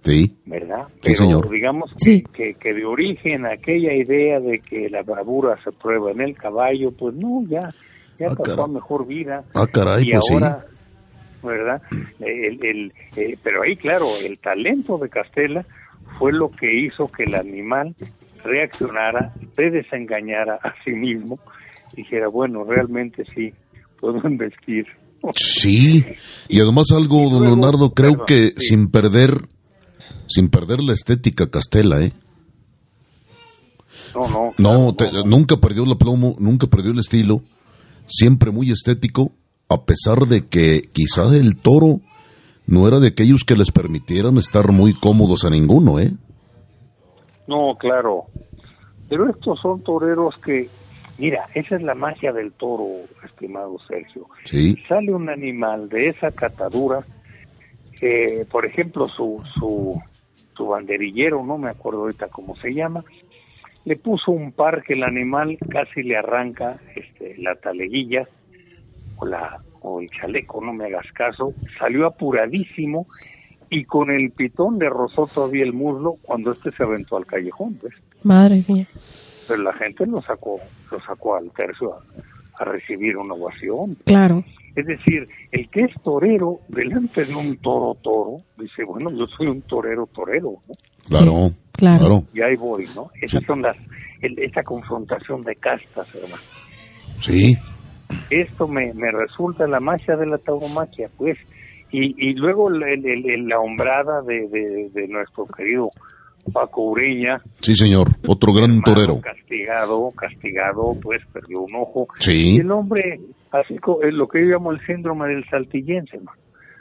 sí, ¿verdad? Sí, Pero señor. digamos que, Sí. que, que de origen aquella idea de que la bravura se prueba en el caballo, pues no, ya, ya Ah, pasó a mejor vida. Ah, caray, y pues sí. ahora, ¿verdad? El, el, eh, pero ahí, claro, el talento de Castela fue lo que hizo que el animal reaccionara, se desengañara a sí mismo, dijera, bueno, realmente sí, puedo investir. Sí, y además algo, don luego- Leonardo, creo perdón, que sí. sin perder, sin perder la estética Castela, ¿eh? No, no. No, claro, te- no, no. nunca perdió el plomo, nunca perdió el estilo, siempre muy estético, a pesar de que quizá el toro no era de aquellos que les permitieran estar muy cómodos a ninguno, ¿eh? No, claro. Pero estos son toreros que, mira, esa es la magia del toro, estimado Sergio. Sí, Sale un animal de esa catadura, eh, por ejemplo, su, su, su banderillero, no me acuerdo ahorita cómo se llama, le puso un par que el animal casi le arranca este, la taleguilla o, la, o el chaleco, no me hagas caso, salió apuradísimo y con el pitón le rozó todavía el muslo cuando este se aventó al callejón, pues. Madre mía. Pero la gente lo sacó, lo sacó al tercio a, a recibir una ovación. Claro. Es decir, el que es torero delante de un toro toro, dice, bueno, yo soy un torero torero, ¿no? claro, Sí, claro. claro, Y ahí voy, ¿no? Esas Sí. son las, el- esa confrontación de castas, hermano. sí, Esto me, me resulta la magia de la tauromaquia, pues. Y, y luego el- el- el- la hombrada de, de, de nuestro querido Paco Ureña, sí señor, otro gran hermano torero. Castigado, castigado, pues perdió un ojo. Sí. Y el hombre, así es lo que yo llamo el síndrome del saltillense, ¿no?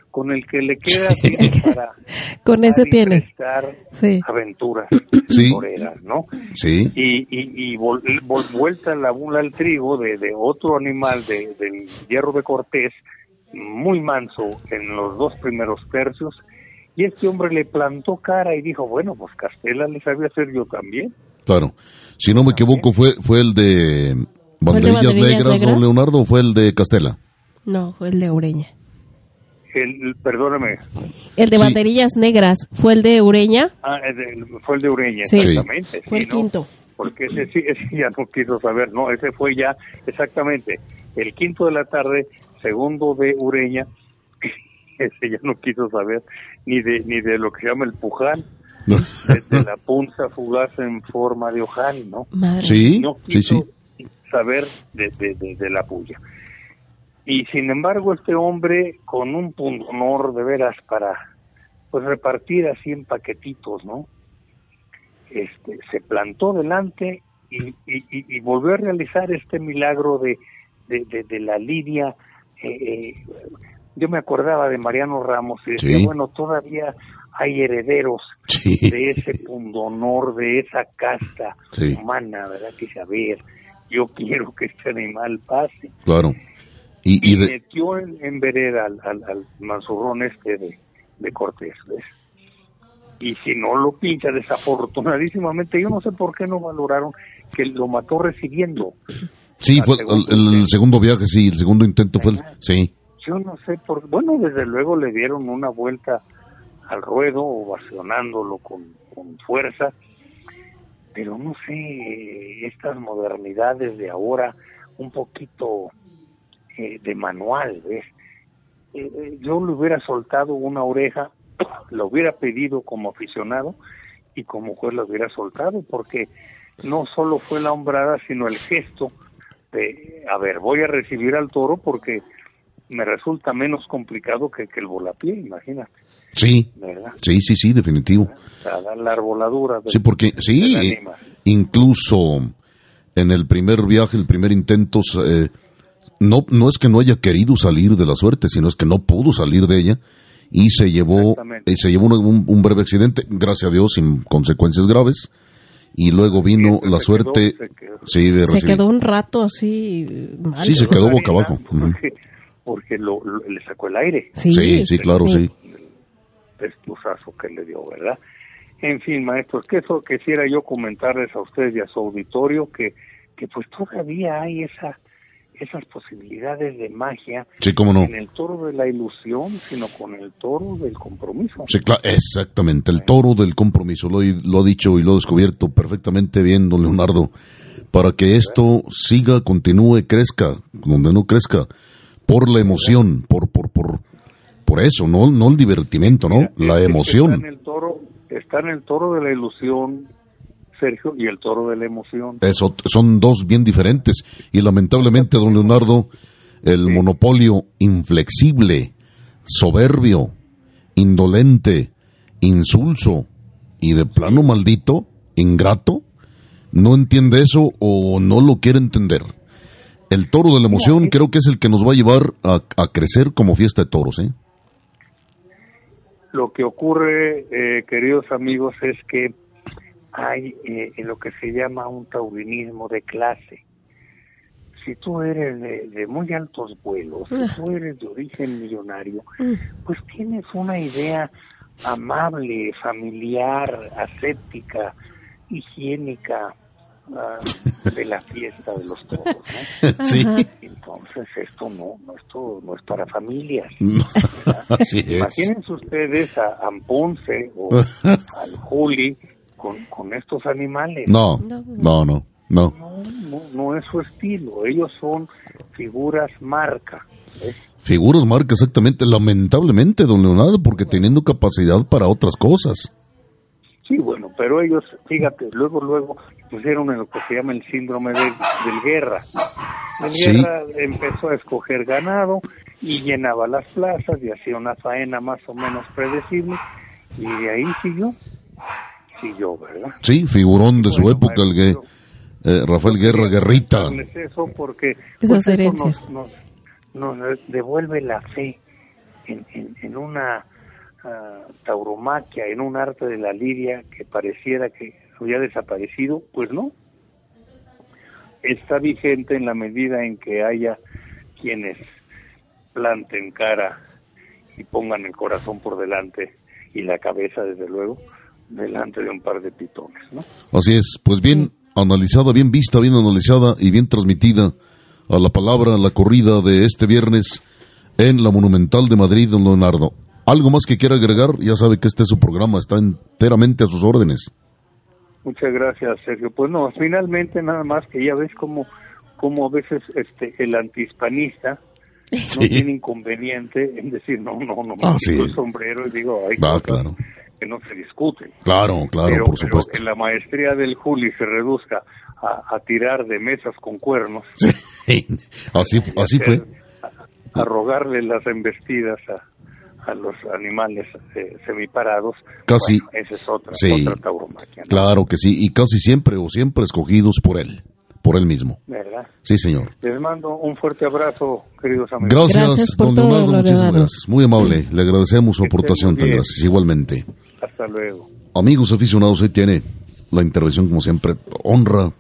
con el que le queda Sí. para, Con ese tiene. Sí. aventuras Sí. toreras, ¿no? Sí, Y, y, y vol- vol- vuelta la bula al trigo de, de otro animal de, del hierro de Cortés, muy manso en los dos primeros tercios, y este hombre le plantó cara y dijo, bueno, pues Castela le sabía hacer yo también. claro. Si no me equivoco, fue, fue el de Banderillas, Banderillas Negras, don? Leonardo, o fue el de Castela. No, fue el de Ureña. El, el- perdóname, El de Sí. banderillas negras fue el de Ureña. ah, el de- fue el de Ureña, Sí. exactamente. Fue sí, el ¿no? quinto. Porque ese sí, ese ya no quiso saber, no, ese fue ya exactamente el quinto de la tarde, segundo de Ureña, ese ya no quiso saber ni de ni de lo que se llama el puján, de, de la punza fugaz en forma de ojal, ¿no? Madre. Sí, no sí, quiso sí. saber de, de- de- de la puya. Y sin embargo, este hombre, con un honor de veras para pues repartir así en paquetitos, ¿no? Este, se plantó delante y, y- y- y volvió a realizar este milagro de, de, de- de la lidia. eh, eh, yo me acordaba de Mariano Ramos y decía, Sí. bueno, todavía hay herederos Sí. de ese pundonor, de esa casta Sí. humana, ¿verdad? Que ver, yo quiero que este animal pase. Claro. Y, Y, y de- metió en, en vereda al, al, al manzurrón este de, de Cortés, ¿ves? Y si no lo pincha, desafortunadísimamente, yo no sé por qué no valoraron que lo mató recibiendo. sí, fue el, segundo viaje, sí, el segundo intento fue el, sí, Yo no sé por Bueno, desde luego le dieron una vuelta al ruedo, ovacionándolo con, con fuerza, pero no sé, estas modernidades de ahora, un poquito eh, de manual, ¿ves? Eh, eh, yo le hubiera soltado una oreja, lo hubiera pedido como aficionado y como juez lo hubiera soltado, porque no solo fue la hombrada, sino el gesto de, a ver, voy a recibir al toro porque me resulta menos complicado que, que el volapié, imagínate, sí, ¿verdad? sí, sí, sí, definitivo. La arboladura. del- Sí, porque, sí, animal. incluso en el primer viaje, el primer intento, eh, no, no es que no haya querido salir de la suerte, sino es que no pudo salir de ella y se llevó, eh, se llevó un, un- un breve accidente, gracias a Dios, sin consecuencias graves. Y luego vino Sí, la se suerte, quedó- se quedó. sí, de Se quedó un rato así mal. Sí, se quedó boca abajo. Porque, porque lo, lo- le sacó el aire, Sí, Sí, sí, claro, sí. pestuzazo que le dio, ¿verdad? En fin, maestros, que eso quisiera yo comentarles a ustedes y a su auditorio que, que pues todavía hay esa, esas posibilidades de magia Sí, cómo no. en el toro de la ilusión, sino con el toro del compromiso. Sí, cla- exactamente, el toro del compromiso, lo, he- lo ha dicho y lo ha descubierto perfectamente bien, don Leonardo, para que esto siga, continúe, crezca, donde no crezca, por la emoción, por, por, por, por eso, no, no el divertimento, ¿no? La Está en emoción. el toro, está en el toro de la ilusión, Sergio, y el toro de la emoción. Eso, son dos bien diferentes. Y lamentablemente, don Leonardo, el monopolio inflexible, soberbio, indolente, insulso y de plano maldito, ingrato, no entiende eso o no lo quiere entender. El toro de la emoción creo que es el que nos va a llevar a, a crecer como fiesta de toros, ¿eh? Lo que ocurre, eh, queridos amigos, es que hay eh, lo que se llama un taurinismo de clase. Si tú eres de, de muy altos vuelos, si Ah. tú eres de origen millonario, Mm. pues tienes una idea amable, familiar, aséptica, higiénica ah, de la fiesta de los toros, ¿no? Sí, Ajá. Entonces esto no, no esto no es para familias. así es. Imagínense ustedes a Amponce o al Juli con, con estos animales. No, no, no, no. No, no, no es su estilo. Ellos son figuras marca. ¿ves? Figuras marca exactamente, lamentablemente, don Leonardo, porque teniendo capacidad para otras cosas. Sí, bueno, pero ellos, fíjate, luego, luego pusieron en lo que se llama el síndrome de- del guerra. El Sí. guerra empezó a escoger ganado y llenaba las plazas y hacía una faena más o menos predecible y de ahí siguió, siguió, ¿verdad? Sí, figurón de su Bueno, época, el que eh, Rafael Guerra, Guerrita. eso porque Esas pues, eso herencias. Nos, nos, nos devuelve la fe en, en, en una ah, tauromaquia, en un arte de la lidia que pareciera que había desaparecido, pues no. Está vigente en la medida en que haya quienes planten cara y pongan el corazón por delante y la cabeza, desde luego, delante de un par de pitones, ¿no? Así es, pues bien analizada, bien vista, bien analizada y bien transmitida a la palabra, a la corrida de este viernes en la Monumental de Madrid, don Leonardo. ¿Algo más que quiera agregar? Ya sabe que este es su programa, está enteramente a sus órdenes. Muchas gracias, Sergio. Pues no, finalmente nada más que ya ves como, como a veces este el antihispanista Sí. no tiene inconveniente en decir no, no, no, me Ah, sí. el sombrero y digo, hay Ah, cosas claro. que no se discuten. Claro, claro, pero, por pero supuesto. que la maestría del Juli se reduzca a, a tirar de mesas con cuernos, Sí, Así, así hacer- fue. a, a rogarle las embestidas a, a los animales eh, semiparados, Casi. bueno, esa es otra, Sí. otra tauromaquia, ¿no? Claro que sí, y casi siempre o siempre escogidos por él, por él mismo. ¿verdad? Sí, señor. Les mando un fuerte abrazo, queridos amigos. Gracias, Gracias por don todo, Leonardo, muchísimas Leonardo. gracias. Muy amable, le agradecemos su aportación tan gracias, igualmente. Hasta luego. Amigos aficionados, ahí tiene la intervención como siempre. Honra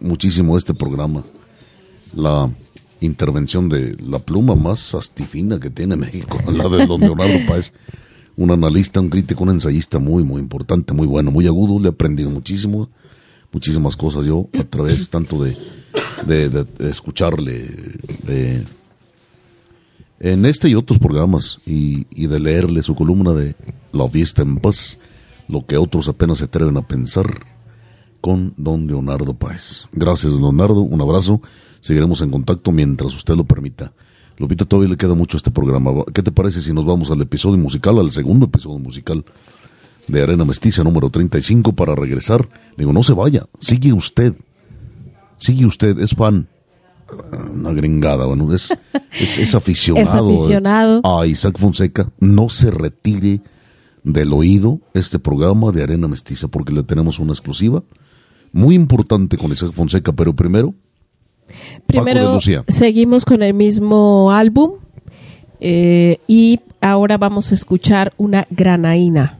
muchísimo este programa. La intervención de la pluma más astifina que tiene México, la de don Leonardo Páez. Un analista, un crítico, un ensayista muy, muy importante, muy bueno, muy agudo. Le he aprendido muchísimo, muchísimas cosas yo a través tanto de, escucharle de- en este y otros programas y, y de leerle su columna de La fiesta en paz, lo que otros apenas se atreven a pensar con don Leonardo Páez. Gracias, Leonardo, un abrazo. Seguiremos en contacto mientras usted lo permita. Lupita, todavía le queda mucho a este programa. ¿Qué te parece si nos vamos al episodio musical, al segundo episodio musical de Arena Mestiza número 35 para regresar? Digo, no se vaya, sigue usted. Sigue usted, es fan. Una gringada, bueno, es, es, es aficionado, Es aficionado. a Isaac Fonseca. No se retire del oído este programa de Arena Mestiza porque le tenemos una exclusiva muy importante con Isaac Fonseca, pero primero, Primero seguimos con el mismo álbum eh, y ahora vamos a escuchar una granaína.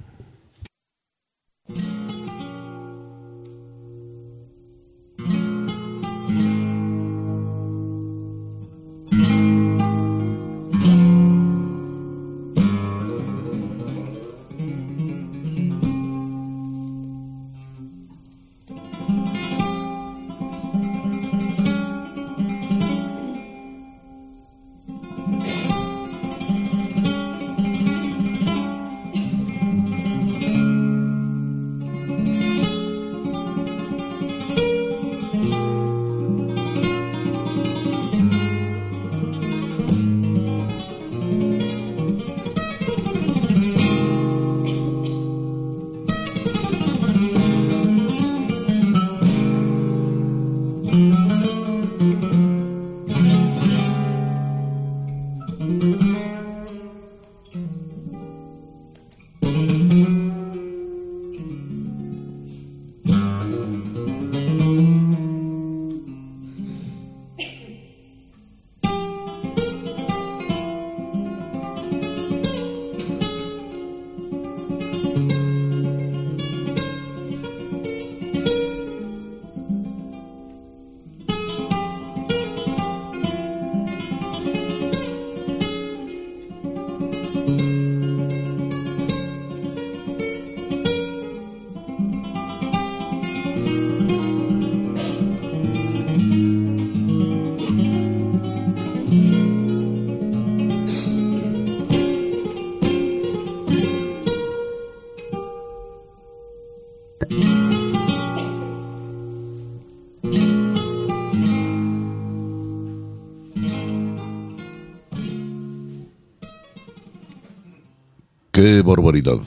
Qué barbaridad.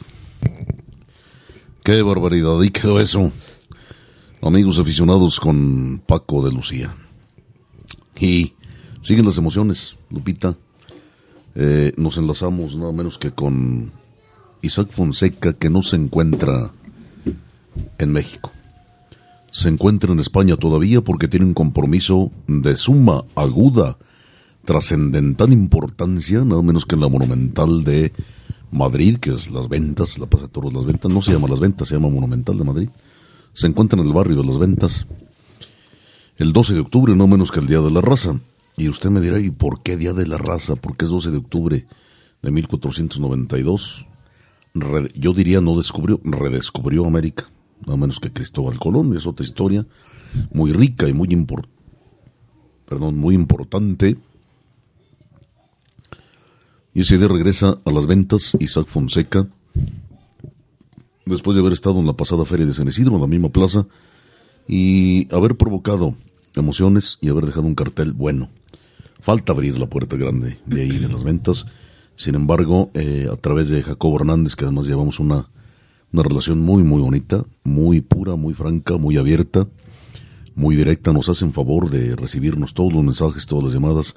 Qué barbaridad. Y quedó eso. Amigos aficionados con Paco de Lucía. Y siguen las emociones, Lupita. Eh, nos enlazamos nada menos que con Isaac Fonseca, que no se encuentra en México. Se encuentra en España todavía porque tiene un compromiso de suma aguda, trascendental importancia, nada menos que en la monumental de Madrid, que es Las Ventas, la Plaza de Toros Las Ventas, no se llama Las Ventas, se llama Monumental de Madrid. Se encuentra en el barrio de Las Ventas. El 12 de octubre, no menos que el Día de la Raza. Y usted me dirá, ¿y por qué Día de la Raza? ¿Por qué es 12 de octubre de 1492? yo diría no descubrió, redescubrió América, no menos que Cristóbal Colón, es otra historia muy rica y muy, perdón, muy importante y ese día regresa a las ventas Isaac Fonseca, después de haber estado en la pasada feria de San Isidro, en la misma plaza, y haber provocado emociones y haber dejado un cartel bueno. Falta abrir la puerta grande de ahí de las ventas. Sin embargo, eh, a través de Jacobo Hernández, que además llevamos una, una relación muy, muy bonita, muy pura, muy franca, muy abierta, muy directa, nos hacen favor de recibirnos todos los mensajes, todas las llamadas.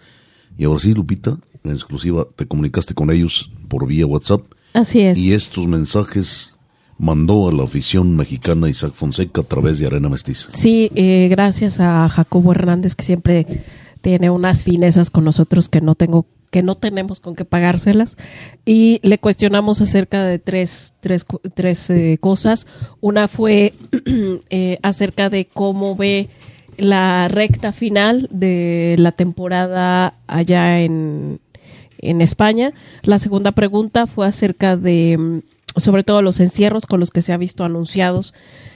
Y ahora sí, Lupita, en exclusiva, te comunicaste con ellos por vía WhatsApp. Así es. Y estos mensajes mandó a la afición mexicana Isaac Fonseca a través de Arena Mestiza. Sí, eh, gracias a Jacobo Hernández que siempre tiene unas finezas con nosotros que no tengo que no tenemos con qué pagárselas y le cuestionamos acerca de tres, tres, tres eh, cosas. Una fue eh, acerca de cómo ve la recta final de la temporada allá en, en España. La segunda pregunta fue acerca de, mm, sobre todo, los encierros con los que se ha visto anunciados.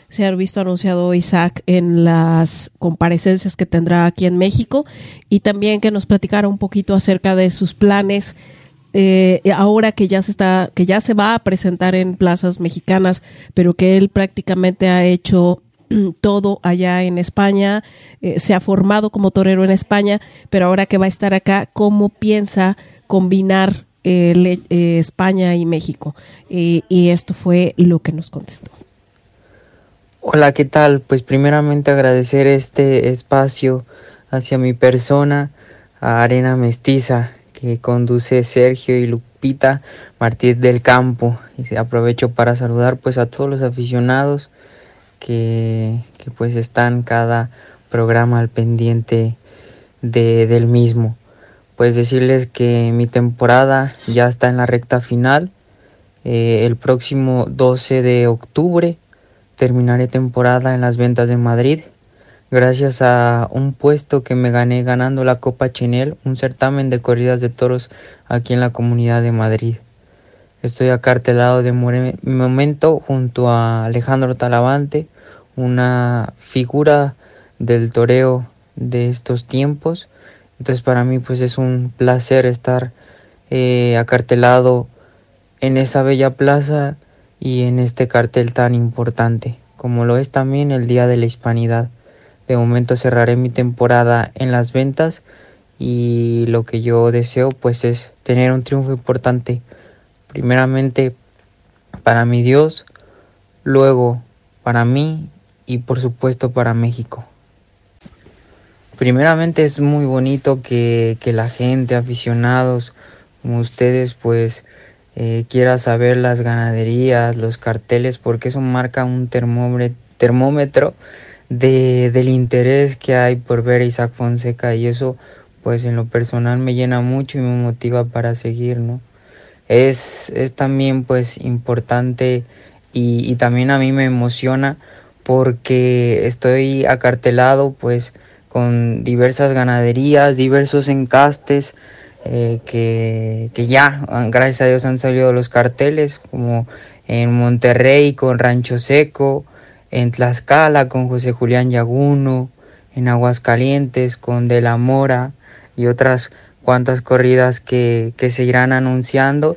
Se ha visto anunciado Isaac en las comparecencias que tendrá aquí en México y también que nos platicara un poquito acerca de sus planes eh, ahora que ya se está, que ya se va a presentar en plazas mexicanas, pero que él prácticamente ha hecho todo allá en España, eh, se ha formado como torero en España, pero ahora que va a estar acá, ¿cómo piensa combinar eh, eh, España y México. y esto fue lo que nos contestó. Hola, ¿qué tal? Pues primeramente agradecer este espacio hacia mi persona, a Arena Mestiza, que conduce Sergio y Lupita Martínez del Campo. Y aprovecho para saludar pues a todos los aficionados que, que pues están cada programa al pendiente de, del mismo pues decirles que mi temporada ya está en la recta final. Eh, el próximo 12 de octubre terminaré temporada en las ventas de Madrid gracias a un puesto que me gané ganando la Copa Chinel, un certamen de corridas de toros aquí en la comunidad de Madrid. Estoy acartelado de momento junto a Alejandro Talavante, una figura del toreo de estos tiempos entonces para mí pues es un placer estar eh, acartelado en esa bella plaza y en este cartel tan importante, como lo es también el Día de la Hispanidad. De momento cerraré mi temporada en las ventas y lo que yo deseo pues es tener un triunfo importante, primeramente para mi Dios, luego para mí y por supuesto para México primeramente es muy bonito que, la gente, aficionados como ustedes, pues eh, quiera saber las ganaderías, los carteles, porque eso marca un termómetro de, del interés que hay por ver a Isaac Fonseca y eso pues en lo personal me llena mucho y me motiva para seguir, ¿no? Es, es también pues importante y, y también a mí me emociona porque estoy acartelado pues con diversas ganaderías, diversos encastes, eh, que, que, ya, gracias a Dios, han salido los carteles, como en Monterrey con Rancho Seco, en Tlaxcala con José Julián Yaguno, en Aguascalientes con De la Mora y otras cuantas corridas que, que se irán anunciando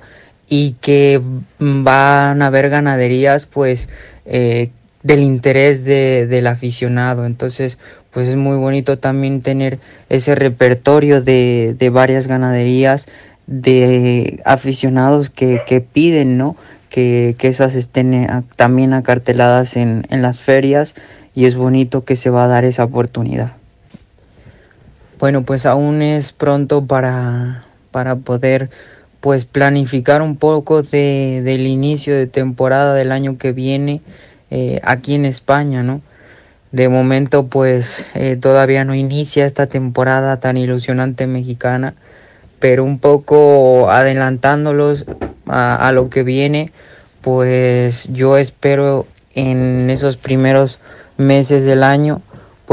y que van a haber ganaderías pues eh, del interés de, del aficionado. Entonces, pues es muy bonito también tener ese repertorio de, de varias ganaderías, de aficionados que, que piden, ¿no? Que, que esas estén eh, también acarteladas en, en las ferias y es bonito que se va a dar esa oportunidad. Bueno, pues aún es pronto para, para poder pues planificar un poco de, del inicio de temporada del año que viene eh, aquí en España, ¿no? De momento pues eh, todavía no inicia esta temporada tan ilusionante mexicana, pero un poco adelantándolos a, a lo que viene, pues yo espero en esos primeros meses del año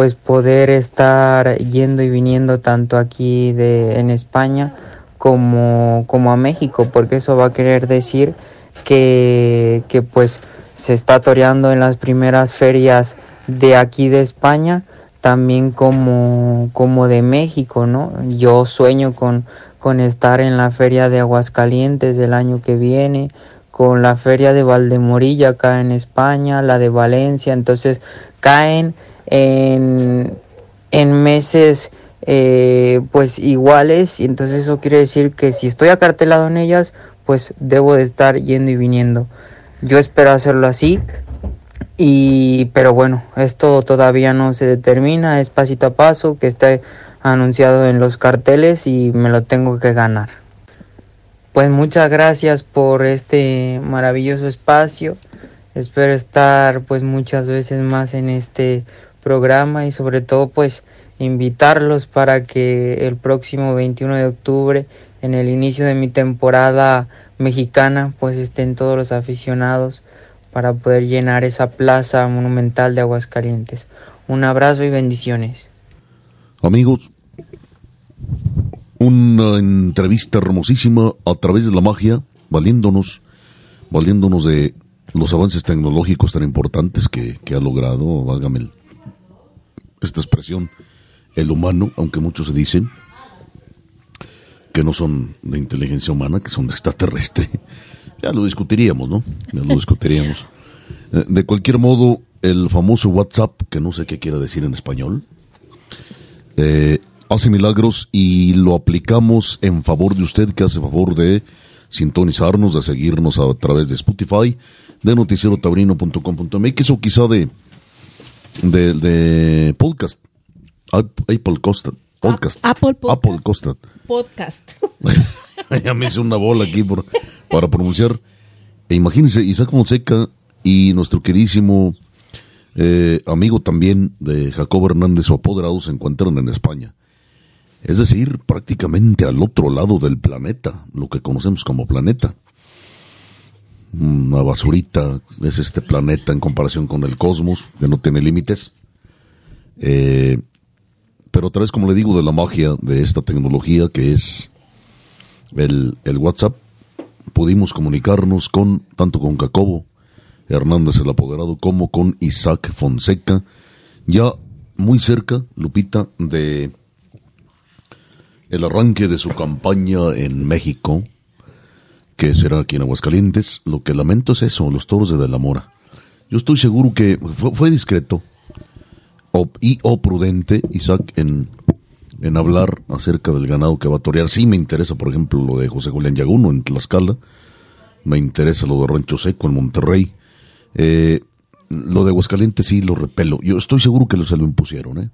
pues poder estar yendo y viniendo tanto aquí de, en España como, como a México, porque eso va a querer decir que, que pues se está toreando en las primeras ferias de aquí de España, también como, como de México, ¿no? Yo sueño con, con estar en la feria de Aguascalientes del año que viene, con la feria de Valdemorilla acá en España, la de Valencia, entonces caen en, en meses eh, pues iguales. Y entonces eso quiere decir que si estoy acartelado en ellas pues debo de estar yendo y viniendo. Yo espero hacerlo así. Y pero bueno esto todavía no se determina es pasito a paso que está anunciado en los carteles y me lo tengo que ganar. Pues muchas gracias por este maravilloso espacio. Espero estar pues muchas veces más en este programa y sobre todo pues invitarlos para que el próximo 21 de octubre en el inicio de mi temporada mexicana pues estén todos los aficionados para poder llenar esa plaza monumental de Aguascalientes. Un abrazo y bendiciones. Amigos, una entrevista hermosísima a través de la magia, valiéndonos, valiéndonos de los avances tecnológicos tan importantes que, que ha logrado, válgame esta expresión, el humano, aunque muchos se dicen que no son de inteligencia humana, que son de extraterrestre. Ya lo discutiríamos, ¿no? Ya lo discutiríamos. Eh, de cualquier modo, el famoso WhatsApp, que no sé qué quiere decir en español, eh, hace milagros y lo aplicamos en favor de usted, que hace favor de sintonizarnos, de seguirnos a través de Spotify, de noticierotabrino.com.mx o quizá de, de, de podcast. Apple Costa, Podcast. Apple Podcast. Apple Costa. Podcast. ya me hice una bola aquí por, para pronunciar. E imagínense, Isaac Fonseca y nuestro queridísimo eh, amigo también de Jacobo Hernández, su apoderado, se encuentran en España. Es decir, prácticamente al otro lado del planeta, lo que conocemos como planeta. Una basurita es este planeta en comparación con el cosmos, que no tiene límites. Eh, pero otra vez, como le digo, de la magia de esta tecnología que es el, el WhatsApp, pudimos comunicarnos con tanto con Jacobo Hernández el apoderado como con Isaac Fonseca, ya muy cerca, Lupita, de el arranque de su campaña en México, que será aquí en Aguascalientes. Lo que lamento es eso, los toros de De la Mora. Yo estoy seguro que fue, discreto, o, y o prudente, Isaac, en, en hablar acerca del ganado que va a torear. Sí me interesa, por ejemplo, lo de José Julián Yaguno en Tlaxcala. Me interesa lo de Rancho Seco en Monterrey. Eh, lo de Aguascalientes sí lo repelo. Yo estoy seguro que se lo impusieron. ¿eh?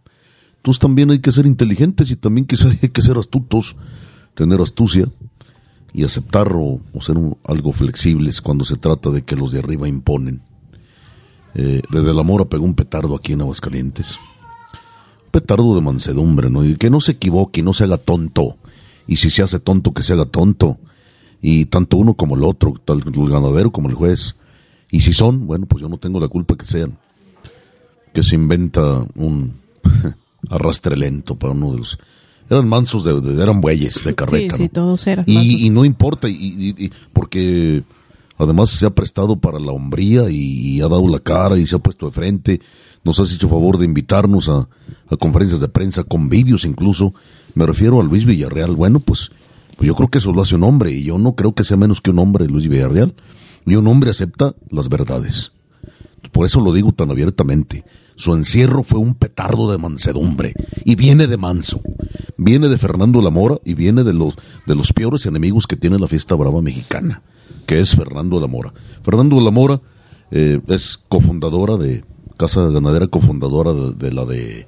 Entonces también hay que ser inteligentes y también que hay que ser astutos, tener astucia y aceptar o, ser algo flexibles cuando se trata de que los de arriba imponen. Eh, desde la Mora pegó un petardo aquí en Aguascalientes. Un petardo de mansedumbre, ¿no? Y que no se equivoque, no se haga tonto. Y si se hace tonto, que se haga tonto. Y tanto uno como el otro, tanto el ganadero como el juez. Y si son, bueno, pues yo no tengo la culpa que sean. Que se inventa un arrastre lento para uno de los... Eran mansos, de, de- eran bueyes de carreta. Sí, sí, ¿no? todos eran. Y, y no importa, y, y- porque además se ha prestado para la hombría y, ha dado la cara y se ha puesto de frente. Nos has hecho favor de invitarnos a, a conferencias de prensa, con vídeos incluso, Me refiero a Luis Villarreal. Bueno, pues, pues yo creo que eso lo hace un hombre y yo no creo que sea menos que un hombre Luis Villarreal. Y un hombre acepta las verdades. Por eso lo digo tan abiertamente. Su encierro fue un petardo de mansedumbre y viene de manso. Viene de Fernando Lamora y viene de los, de los peores enemigos que tiene la fiesta brava mexicana, que es Fernando Lamora. Fernando Lamora eh, es cofundadora de Casa Ganadera, cofundadora de, la de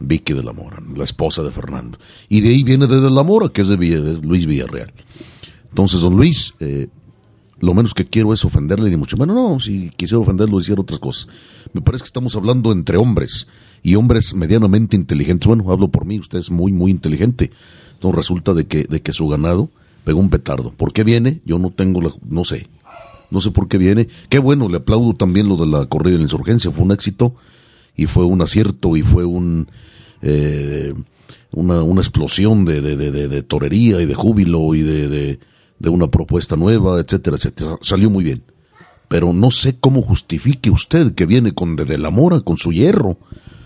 Vicky de la Mora, la esposa de Fernando. Y de ahí viene de, de la Mora, que es de, Luis Villarreal. Entonces, don Luis, eh, lo menos que quiero es ofenderle, ni mucho menos. No, si quisiera ofenderlo, hiciera otras cosas. Me parece que estamos hablando entre hombres y hombres medianamente inteligentes. Bueno, hablo por mí, usted es muy, muy inteligente. Entonces resulta de que, de que su ganado pegó un petardo. ¿Por qué viene? Yo no tengo la, no sé. No sé por qué viene. Qué bueno, le aplaudo también lo de la corrida de la insurgencia. Fue un éxito y fue un acierto y fue un, eh, una, una, explosión de, torería y de júbilo y de, una propuesta nueva, etcétera, etcétera. Salió muy bien. Pero no sé cómo justifique usted que viene con de la mora, con su hierro,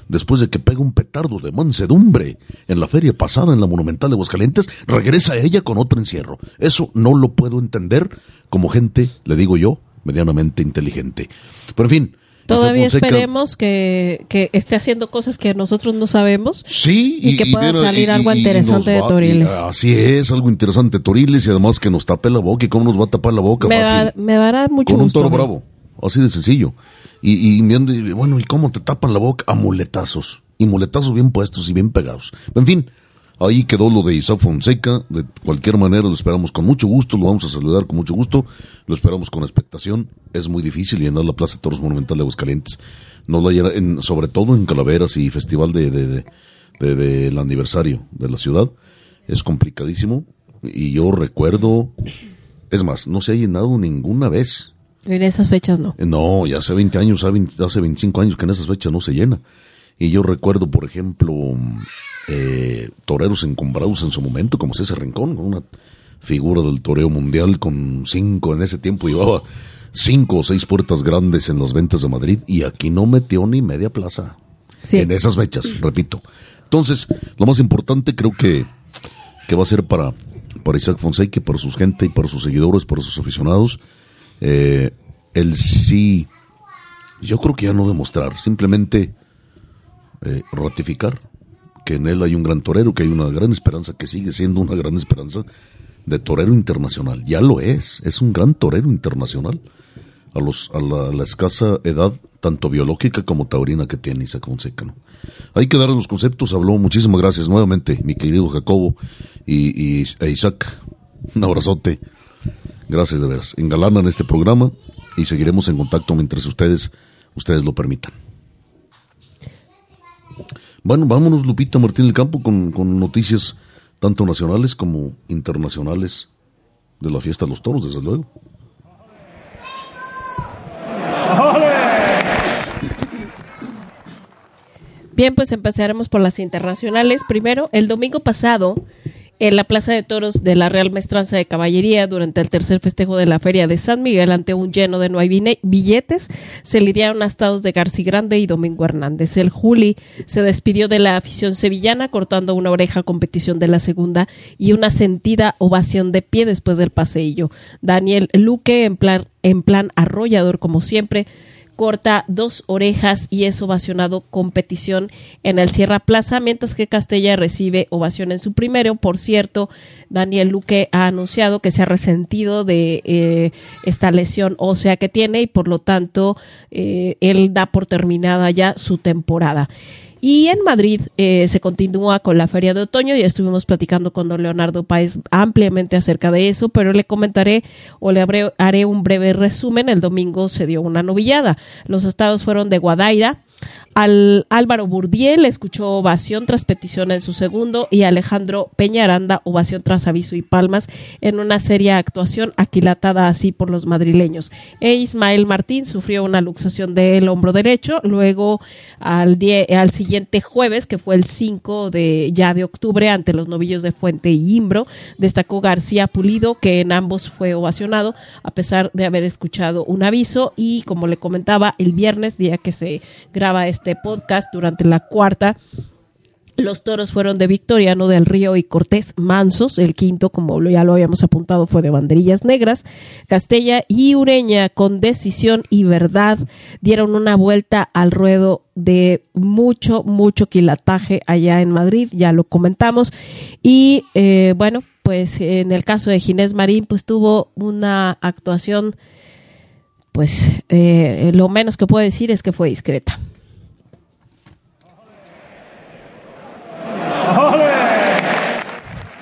después de que pega un petardo de mansedumbre en la feria pasada en la Monumental de Aguascalientes, regresa a ella con otro encierro. Eso no lo puedo entender como gente, le digo yo, medianamente inteligente. Pero en fin. Todavía esperemos que, que, esté haciendo cosas que nosotros no sabemos. Sí, y, que pueda salir algo interesante de Toriles. así es, algo interesante de Toriles y además que nos tape la boca. ¿Y cómo nos va a tapar la boca? Me, Va, me va a dar mucho Con un toro bravo. Así de sencillo. Y, y, bueno, ¿y cómo te tapan la boca? A muletazos. Y muletazos bien puestos y bien pegados. En fin, ahí quedó lo de Isaac Fonseca. De cualquier manera lo esperamos con mucho gusto, lo vamos a saludar con mucho gusto. Lo esperamos con expectación. Es muy difícil llenar la Plaza de Toros Monumental de Aguascalientes. No la llena, en, sobre todo en Calaveras y Festival de, de, del aniversario de la ciudad. Es complicadísimo. Y yo recuerdo, es más, no se ha llenado ninguna vez en esas fechas no. No, ya hace 20 años, hace 25 años que en esas fechas no se llena. Y yo recuerdo, por ejemplo, eh, toreros encumbrados en su momento, como ese Rincón, una figura del toreo mundial con cinco, en ese tiempo llevaba cinco o seis puertas grandes en las ventas de Madrid y aquí no metió ni media plaza. En esas fechas, repito. Entonces, lo más importante creo que, que va a ser para, para Isaac Fonseca, para su gente y para sus seguidores, para sus aficionados, eh, el sí, yo creo que ya no demostrar, simplemente eh, ratificar que en él hay un gran torero, que hay una gran esperanza, que sigue siendo una gran esperanza de torero internacional. Ya lo es, es un gran torero internacional a, los, a, la, escasa edad, tanto biológica como taurina que tiene Isaac Fonseca. Hay que dar los conceptos, habló, muchísimas gracias nuevamente, mi querido Jacobo y, y e Isaac. Un abrazote. Gracias de veras. Engalanan este programa y seguiremos en contacto mientras ustedes, ustedes lo permitan. Bueno, vámonos, Lupita Martín del Campo, con, con noticias tanto nacionales como internacionales de la fiesta de los toros, desde luego. Bien, pues empezaremos por las internacionales. Primero, el domingo pasado, en la Plaza de Toros de la Real Mestranza de Caballería durante el tercer festejo de la Feria de San Miguel ante un lleno de hay billetes, se lidiaron astados de García Grande y Domingo Hernández. El Juli se despidió de la afición sevillana cortando una oreja a competición de la segunda y una sentida ovación de pie después del paseillo. Daniel Luque en plan, en plan arrollador como siempre corta dos orejas y es ovacionado competición en el Sierra Plaza, mientras que Castella recibe ovación en su primero. Por cierto, Daniel Luque ha anunciado que se ha resentido de eh, esta lesión ósea que tiene y por lo tanto eh, él da por terminada ya su temporada. Y en Madrid eh, se continúa con la Feria de Otoño, ya estuvimos platicando con don Leonardo Páez ampliamente acerca de eso, pero le comentaré o le haré un breve resumen. El domingo se dio una novillada. Los estados fueron de Guadaira, al Álvaro Burdiel escuchó ovación tras petición en su segundo y Alejandro Peñaranda ovación tras aviso y palmas en una seria actuación aquilatada así por los madrileños. E Ismael Martín sufrió una luxación del hombro derecho, luego al, al siguiente jueves, que fue el 5 de ya de octubre ante los novillos de Fuente y Imbro, destacó García Pulido que en ambos fue ovacionado a pesar de haber escuchado un aviso y como le comentaba el viernes, día que se este podcast durante la cuarta Los toros fueron de Victoriano del Río y Cortés Mansos. El quinto, como ya lo habíamos apuntado, fue de Banderillas Negras. Castella y Ureña, con decisión y verdad, dieron una vuelta al ruedo de mucho, mucho quilataje allá en Madrid. Ya lo comentamos. Y eh, bueno, pues en el caso de Ginés Marín, pues tuvo una actuación, pues eh, lo menos que puedo decir es que fue discreta.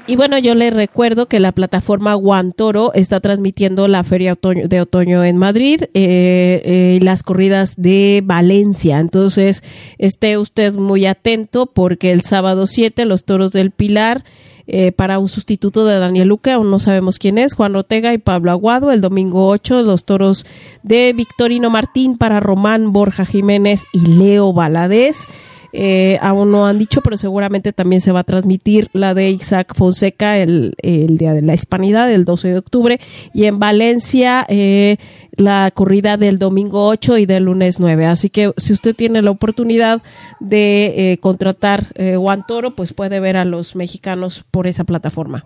Y bueno, yo les recuerdo que la plataforma Guantoro está transmitiendo la Feria de Otoño en Madrid eh, eh, las corridas de Valencia. Entonces, esté usted muy atento porque el sábado 7 los toros del Pilar eh, para un sustituto de Daniel Luque, aún no sabemos quién es, Juan Ortega y Pablo Aguado. El domingo 8, los toros de Victorino Martín para Román Borja Jiménez y Leo Valadez. Eh, aún no han dicho, pero seguramente también se va a transmitir la de Isaac Fonseca el, Día de la Hispanidad, el 12 de octubre, y en Valencia eh, la corrida del domingo 8 y del lunes 9. Así que si usted tiene la oportunidad de eh, contratar eh, Toro, pues puede ver a los mexicanos por esa plataforma.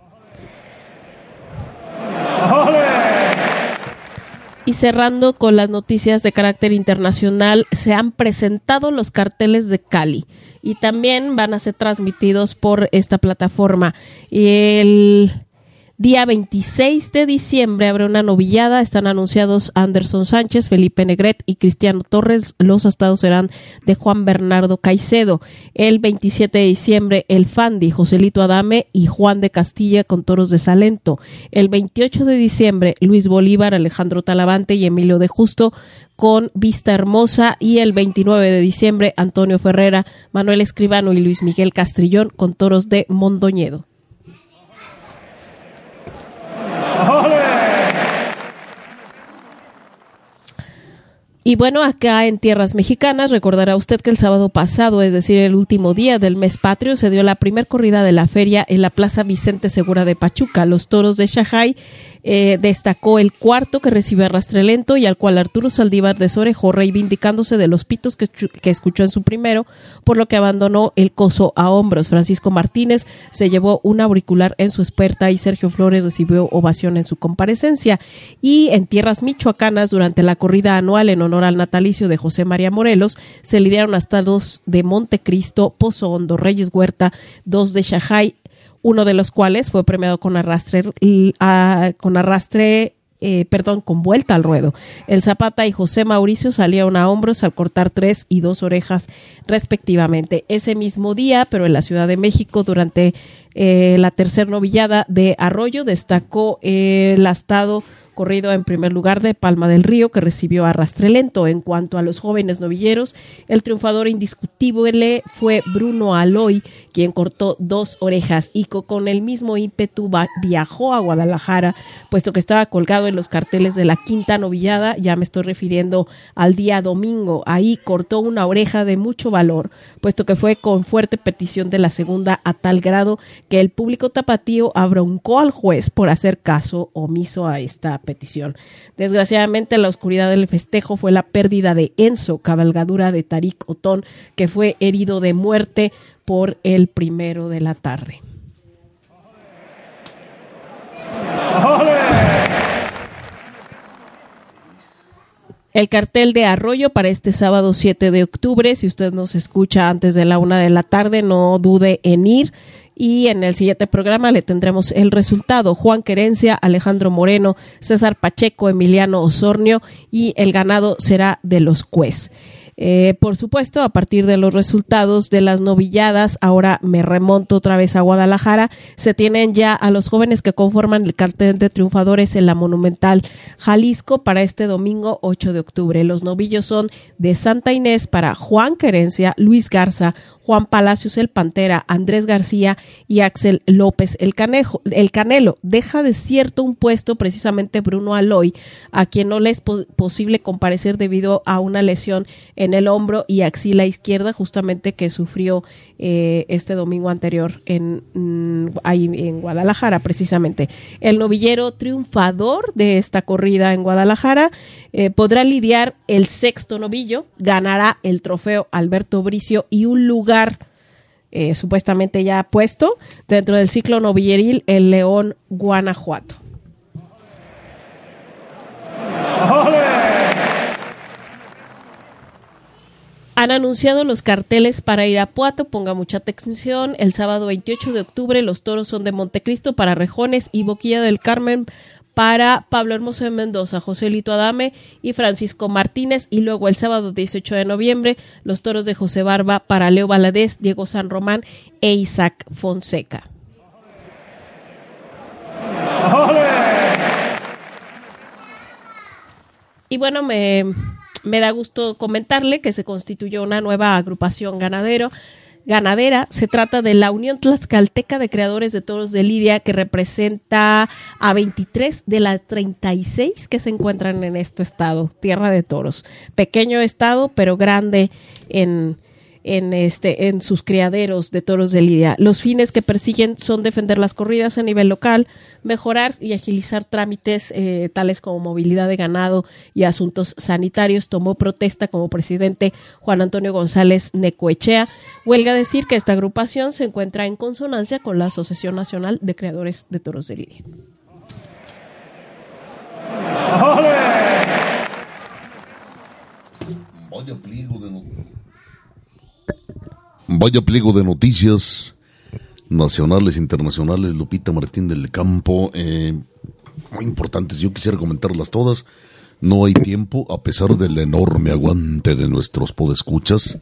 Y cerrando con las noticias de carácter internacional, se han presentado los carteles de Cali y también van a ser transmitidos por esta plataforma. El Día 26 de diciembre habrá una novillada. Están anunciados Anderson Sánchez, Felipe Negret y Cristiano Torres. Los estados serán de Juan Bernardo Caicedo. El 27 de diciembre, El Fandi, Joselito Adame y Juan de Castilla con toros de Salento. El 28 de diciembre, Luis Bolívar, Alejandro Talavante y Emilio de Justo con Vista Hermosa. Y el 29 de diciembre, Antonio Ferrera, Manuel Escribano y Luis Miguel Castrillón con toros de Mondoñedo. Y bueno, acá en tierras mexicanas, recordará usted que el sábado pasado, es decir, el último día del mes patrio, se dio la primer corrida de la feria en la Plaza Vicente Segura de Pachuca. Los toros de Shanghai eh, destacó el cuarto que recibió Rastrelento y al cual Arturo Saldívar desorejó, reivindicándose de los pitos que, que escuchó en su primero, por lo que abandonó el coso a hombros. Francisco Martínez se llevó un auricular en su experta y Sergio Flores recibió ovación en su comparecencia. Y en tierras michoacanas, durante la corrida anual en honor al natalicio de José María Morelos, se lidiaron hasta dos de Montecristo, Pozo Hondo, Reyes Huerta, dos de Shanghai, uno de los cuales fue premiado con arrastre, con arrastre eh, perdón, con vuelta al ruedo. El Zapata y José Mauricio salieron a hombros al cortar tres y dos orejas respectivamente. Ese mismo día, pero en la Ciudad de México, durante eh, la tercera novillada de Arroyo, destacó el astado corrido en primer lugar de Palma del Río, que recibió a Rastrelento. En cuanto a los jóvenes novilleros, el triunfador indiscutible fue Bruno Aloy, quien cortó dos orejas y con el mismo ímpetu viajó a Guadalajara, puesto que estaba colgado en los carteles de la quinta novillada, ya me estoy refiriendo al día domingo. Ahí cortó una oreja de mucho valor, puesto que fue con fuerte petición de la segunda a tal grado que el público tapatío abroncó al juez por hacer caso omiso a esta petición. Desgraciadamente, la oscuridad del festejo fue la pérdida de Enzo, cabalgadura de Tarik Otón, que fue herido de muerte por el primero de la tarde. El cartel de Arroyo para este sábado 7 de octubre. Si usted nos escucha antes de la una de la tarde, no dude en ir y en el siguiente programa le tendremos el resultado. Juan Querencia, Alejandro Moreno, César Pacheco, Emiliano Osornio y el ganado será de los Cues. Eh, por supuesto, a partir de los resultados de las novilladas, ahora me remonto otra vez a Guadalajara, se tienen ya a los jóvenes que conforman el cartel de triunfadores en la Monumental Jalisco para este domingo 8 de octubre. Los novillos son de Santa Inés para Juan Querencia, Luis Garza, Juan Palacios el Pantera, Andrés García y Axel López el, Canelo. Deja desierto un puesto precisamente Bruno Aloy, a quien no le es posible comparecer debido a una lesión en el hombro y axila izquierda, justamente que sufrió eh, este domingo anterior en, mm, ahí en Guadalajara, precisamente. El novillero triunfador de esta corrida en Guadalajara eh, podrá lidiar el sexto novillo, ganará el trofeo Alberto Bricio y un lugar eh, supuestamente ya puesto dentro del ciclo novilleril El León Guanajuato. Han anunciado los carteles para Irapuato, ponga mucha atención. El sábado 28 de octubre los toros son de Montecristo para Rejones y Boquilla del Carmen para Pablo Hermoso de Mendoza, José Lito Adame y Francisco Martínez. Y luego el sábado 18 de noviembre los toros de José Barba para Leo Valadez, Diego San Román e Isaac Fonseca. Y bueno, me, me da gusto comentarle que se constituyó una nueva agrupación ganadero ganadera. Se trata de la Unión Tlaxcalteca de Creadores de Toros de Lidia, que representa a 23 de las 36 que se encuentran en este estado, Tierra de Toros. Pequeño estado, pero grande en, en, este, en sus criaderos de toros de lidia. Los fines que persiguen son defender las corridas a nivel local, mejorar y agilizar trámites eh, tales como movilidad de ganado y asuntos sanitarios. Tomó protesta como presidente Juan Antonio González Necoechea. Huelga decir que esta agrupación se encuentra en consonancia con la Asociación Nacional de Creadores de Toros de Lidia. Vaya pliego de Vaya pliego de noticias nacionales, internacionales, Lupita Martín del Campo, eh, muy importantes. Yo quisiera comentarlas todas. No hay tiempo, a pesar del enorme aguante de nuestros podescuchas.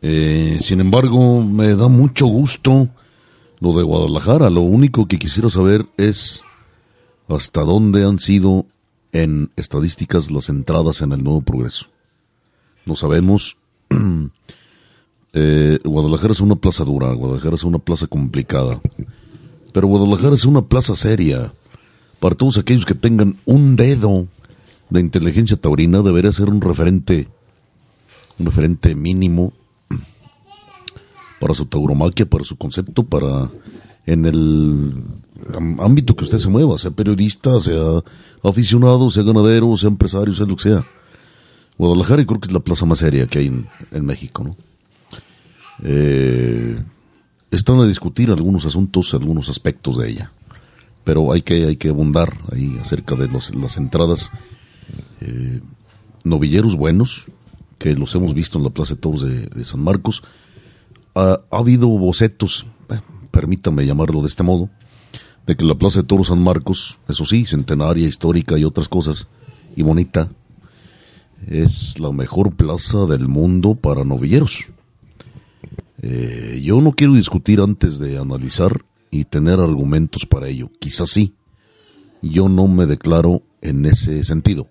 Eh, sin embargo, me da mucho gusto lo de Guadalajara. Lo único que quisiera saber es hasta dónde han sido en estadísticas las entradas en el nuevo progreso. No sabemos. Eh, Guadalajara es una plaza dura, Guadalajara es una plaza complicada, pero Guadalajara es una plaza seria. Para todos aquellos que tengan un dedo de inteligencia taurina, debería ser un referente, un referente mínimo para su tauromaquia, para su concepto, para en el ámbito que usted se mueva, sea periodista, sea aficionado, sea ganadero, sea empresario, sea lo que sea. Guadalajara creo que es la plaza más seria que hay en México, ¿no? Eh, están a discutir algunos asuntos, algunos aspectos de ella. Pero hay que, hay que abundar ahí acerca de las entradas. Eh, novilleros buenos, que los hemos visto en la Plaza de Toros de, San Marcos. Ha, habido bocetos, eh, permítame llamarlo de este modo, de que la Plaza de Toros San Marcos, eso sí, centenaria, histórica y otras cosas, y bonita, es la mejor plaza del mundo para novilleros. Eh, yo no quiero discutir antes de analizar y tener argumentos para ello. Quizás sí. Yo no me declaro en ese sentido.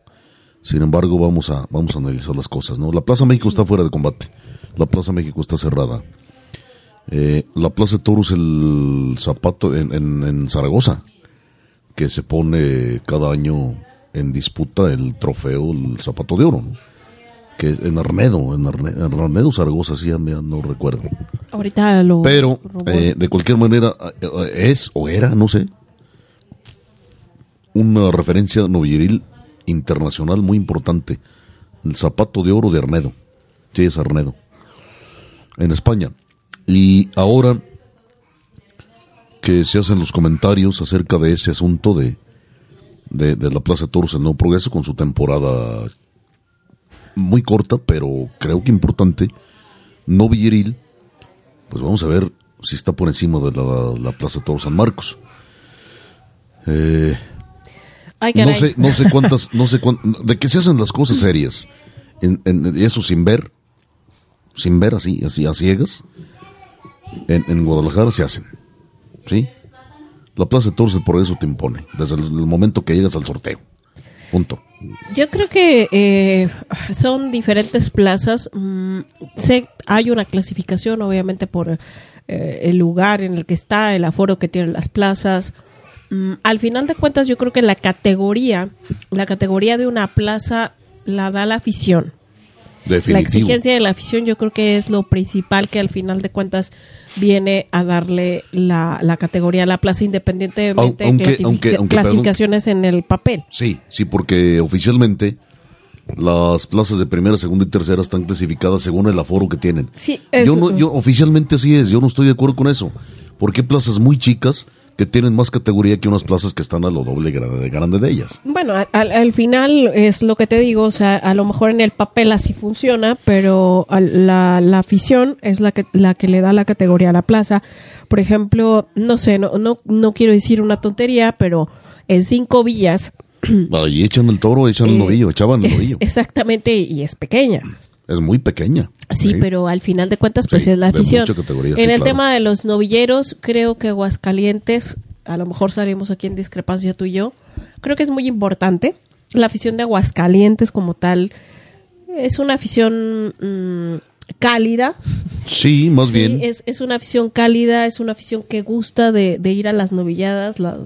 Sin embargo, vamos a, vamos a analizar las cosas. ¿no? La Plaza México está fuera de combate. La Plaza México está cerrada. Eh, la Plaza de Toros, el zapato en, en, Zaragoza, que se pone cada año en disputa el trofeo, el zapato de oro. ¿no? Que en Arnedo, en Arnedo, Zaragoza, sí, no recuerdo. Ahorita lo. Pero, eh, de cualquier manera, eh, es o era, no sé, una referencia novilleril internacional muy importante. El zapato de oro de Arnedo. Sí, es Arnedo. En España. Y ahora que se hacen los comentarios acerca de ese asunto de, de, de la Plaza de Toros en Nuevo Progreso con su temporada muy corta, pero creo que importante, no villeril, pues vamos a ver si está por encima de la, Plaza Toro San Marcos. Eh, no sé, no sé cuántas, no sé de que se hacen las cosas serias, en, eso sin ver, sin ver así, así a ciegas, en, en Guadalajara se hacen, ¿sí? La Plaza de Toros por eso te impone, desde el momento que llegas al sorteo. Yo creo que eh, son diferentes plazas. Mm, sé, hay una clasificación, obviamente, por eh, el lugar en el que está, el aforo que tienen las plazas. Mm, al final de cuentas, yo creo que la categoría, la categoría de una plaza la da la afición. La exigencia de la afición yo creo que es lo principal que al final de cuentas viene a darle la, categoría a la plaza independientemente de clasificaciones en el papel. Sí, sí, porque oficialmente las plazas de primera, segunda y tercera están clasificadas según el aforo que tienen. Sí, yo no, yo oficialmente así es, yo no estoy de acuerdo con eso. Porque plazas muy chicas que tienen más categoría que unas plazas que están a lo doble grande de, grande de ellas. Bueno, al, al- al final es lo que te digo, o sea, a lo mejor en el papel así funciona, pero la, la afición es la que, la que le da la categoría a la plaza. Por ejemplo, no sé, no, no, no quiero decir una tontería, pero en cinco villas, Ahí echan el toro, echan el Eh, novillo, echaban el novillo. exactamente, y es pequeña. Es muy pequeña. Sí, pero al final de cuentas, pues Sí, es la afición. en sí, el claro. tema de los novilleros, creo que Aguascalientes, a lo mejor salimos aquí en discrepancia tú y yo, creo que es muy importante. La afición de Aguascalientes como tal es una afición mm, cálida. Sí, más Sí, bien. Es, es una afición cálida, es una afición que gusta de, de ir a las novilladas. la-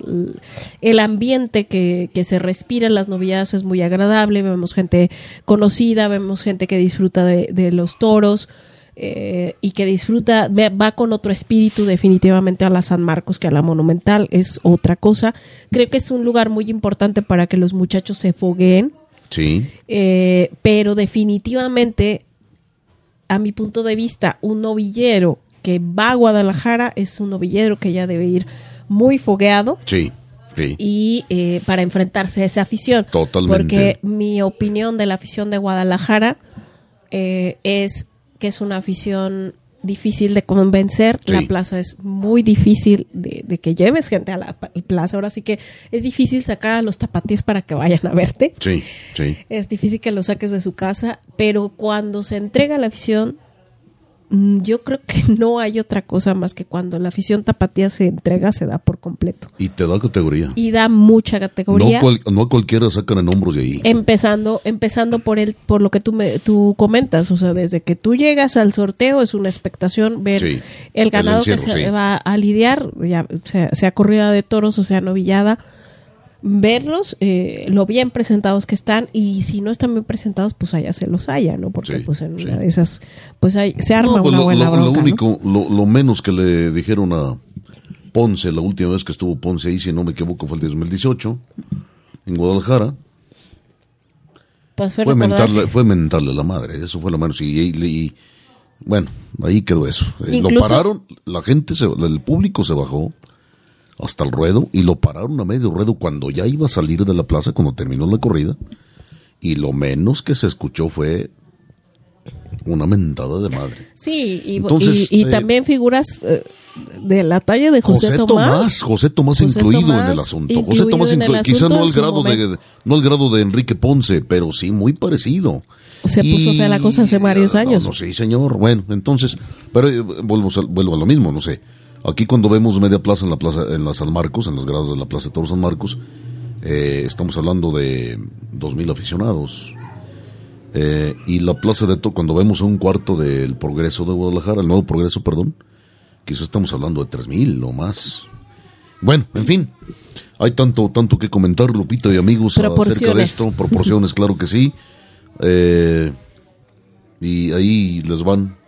el ambiente que, que se respira en las novilladas es muy agradable. Vemos gente conocida, vemos gente que disfruta de, de los toros eh, y que disfruta, va con otro espíritu definitivamente a la San Marcos que a la Monumental. Es otra cosa. Creo que es un lugar muy importante para que los muchachos se fogueen. Sí. Eh, pero definitivamente, a mi punto de vista, un novillero que va a Guadalajara es un novillero que ya debe ir muy fogueado Sí. Sí. y eh, para enfrentarse a esa afición. Totalmente. Porque mi opinión de la afición de Guadalajara eh, es que es una afición difícil de convencer. Sí. La plaza es muy difícil de, de que lleves gente a la plaza. Ahora sí que es difícil sacar a los tapatíes para que vayan a verte. Sí. Sí. Es difícil que lo saques de su casa, pero cuando se entrega la afición, yo creo que no hay otra cosa más que cuando la afición tapatía se entrega, se da por completo. Y te da categoría. Y da mucha No, categoría. cual- no a cualquiera sacan en hombros de ahí. Empezando, empezando por el, por lo que tú me, tú comentas, o sea, desde que tú llegas al sorteo es una expectación ver Sí, el ganado el que se sí. va a lidiar, ya sea, sea corrida de toros o sea novillada, verlos, eh, lo bien presentados que están y si no están bien presentados, pues allá se los haya, ¿no? Porque Sí, pues en sí. una de esas, pues hay, se arma No, pues una lo, buena lo- lo único, lo, lo menos que le dijeron a Ponce la última vez que estuvo Ponce ahí, si no me equivoco, fue el 2018 en Guadalajara. Pues fue mentarle, fue mentarle la madre, eso fue lo menos. Y, y- y- bueno, ahí quedó eso. Eh, Lo pararon, la gente, se, el público se bajó hasta el ruedo y lo pararon a medio ruedo cuando ya iba a salir de la plaza, cuando terminó la corrida. Y lo menos que se escuchó fue una mentada de madre. Sí, y, Entonces, y- y eh, también figuras eh, de la talla de José, José Tomás, José Tomás José incluido Tomás en el asunto. José incluido Tomás en el inclu- quizá no al grado de no al grado de Enrique Ponce, pero sí muy parecido. Se puso fea la cosa hace varios no, años. No, sí, señor. Bueno, entonces, pero eh, vuelvo, vuelvo a lo mismo, no sé. Aquí cuando vemos media plaza en la plaza en la San Marcos, en las gradas de la Plaza de Toros San Marcos, eh, estamos hablando de dos mil aficionados. Eh, y la plaza de to cuando vemos un cuarto del Progreso de Guadalajara, el nuevo Progreso, perdón, quizás estamos hablando de tres mil o más. Bueno, en fin, hay tanto, tanto que comentar, Lupita y amigos, acerca de esto. Proporciones, claro que sí. Eh, y ahí les van.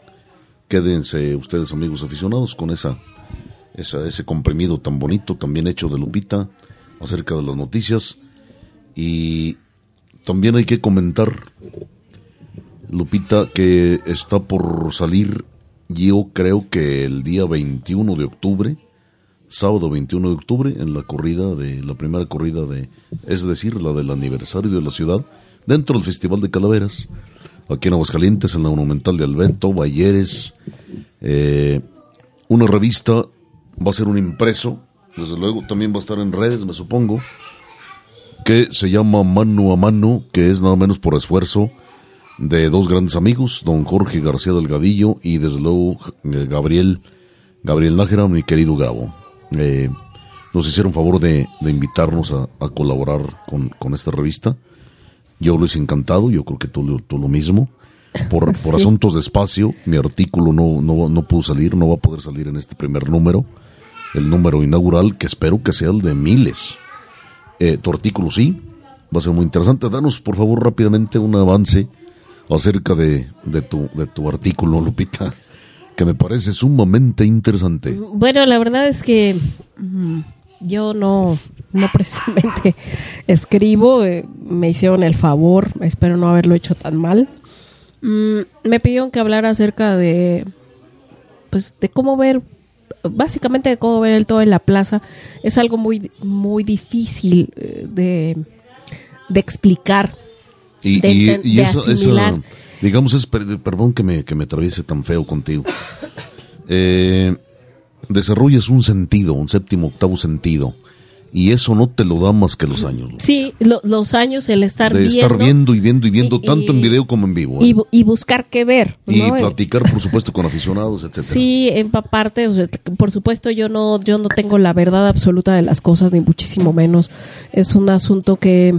Quédense ustedes, amigos aficionados, con esa, esa, ese comprimido tan bonito, tan bien hecho de Lupita, acerca de las noticias. Y también hay que comentar, Lupita, que está por salir, yo creo que el día 21 de octubre, sábado 21 de octubre, en la corrida de, la primera corrida de, es decir, la del aniversario de la ciudad, dentro del Festival de Calaveras, aquí en Aguascalientes, en la Monumental de Alberto, Balleres, eh, una revista, va a ser un impreso, desde luego también va a estar en redes, me supongo, que se llama Mano a Mano, que es nada menos por esfuerzo de dos grandes amigos, don Jorge García Delgadillo y desde luego eh, Gabriel, Gabriel Nájera, mi querido Gabo. Eh, nos hicieron favor de, invitarnos a, colaborar con esta revista. Yo lo hice encantado, yo creo que tú, lo- tú lo mismo. Por, por asuntos de espacio, mi artículo no, no, no pudo salir, no va a poder salir en este primer número, el número inaugural, que espero que sea el de miles. Eh, tu artículo sí, va a ser muy interesante. Danos, por favor, rápidamente un avance acerca de, de, tu, de tu artículo, Lupita, que me parece sumamente interesante. Bueno, la verdad es que mm, yo no, no precisamente escribo, eh, me hicieron el favor, espero no haberlo hecho tan mal. Mm, me pidieron que hablara acerca de, pues, de cómo ver, básicamente de cómo ver el todo en la plaza. Es algo muy, muy difícil eh, de, de explicar. Y, de y- enten- y de eso, digamos, es, per- perdón que me, que me atraviese tan feo contigo. Eh, desarrollas un sentido, un séptimo, octavo sentido. Y eso no te lo da más que los años. Sí, lo- los años, el estar de viendo. estar viendo y viendo y viendo, y- tanto en video como en vivo. ¿eh? y, bu- y buscar qué ver. Y ¿no? platicar, por supuesto, con aficionados, etcétera. Sí, empaparte, o sea, por supuesto yo no yo no tengo la verdad absoluta de las cosas ni muchísimo menos. Es un asunto que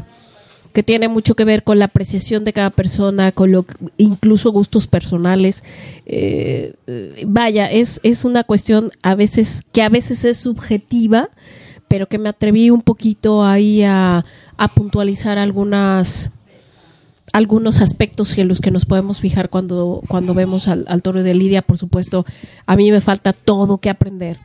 que tiene mucho que ver con la apreciación de cada persona, con lo incluso gustos personales. Eh, eh, vaya, es es una cuestión a veces que a veces es subjetiva, pero que me atreví un poquito ahí a, a puntualizar algunas algunos aspectos en los que nos podemos fijar cuando, cuando vemos al, al toro de Lidia. Por supuesto, a mí me falta todo que aprender.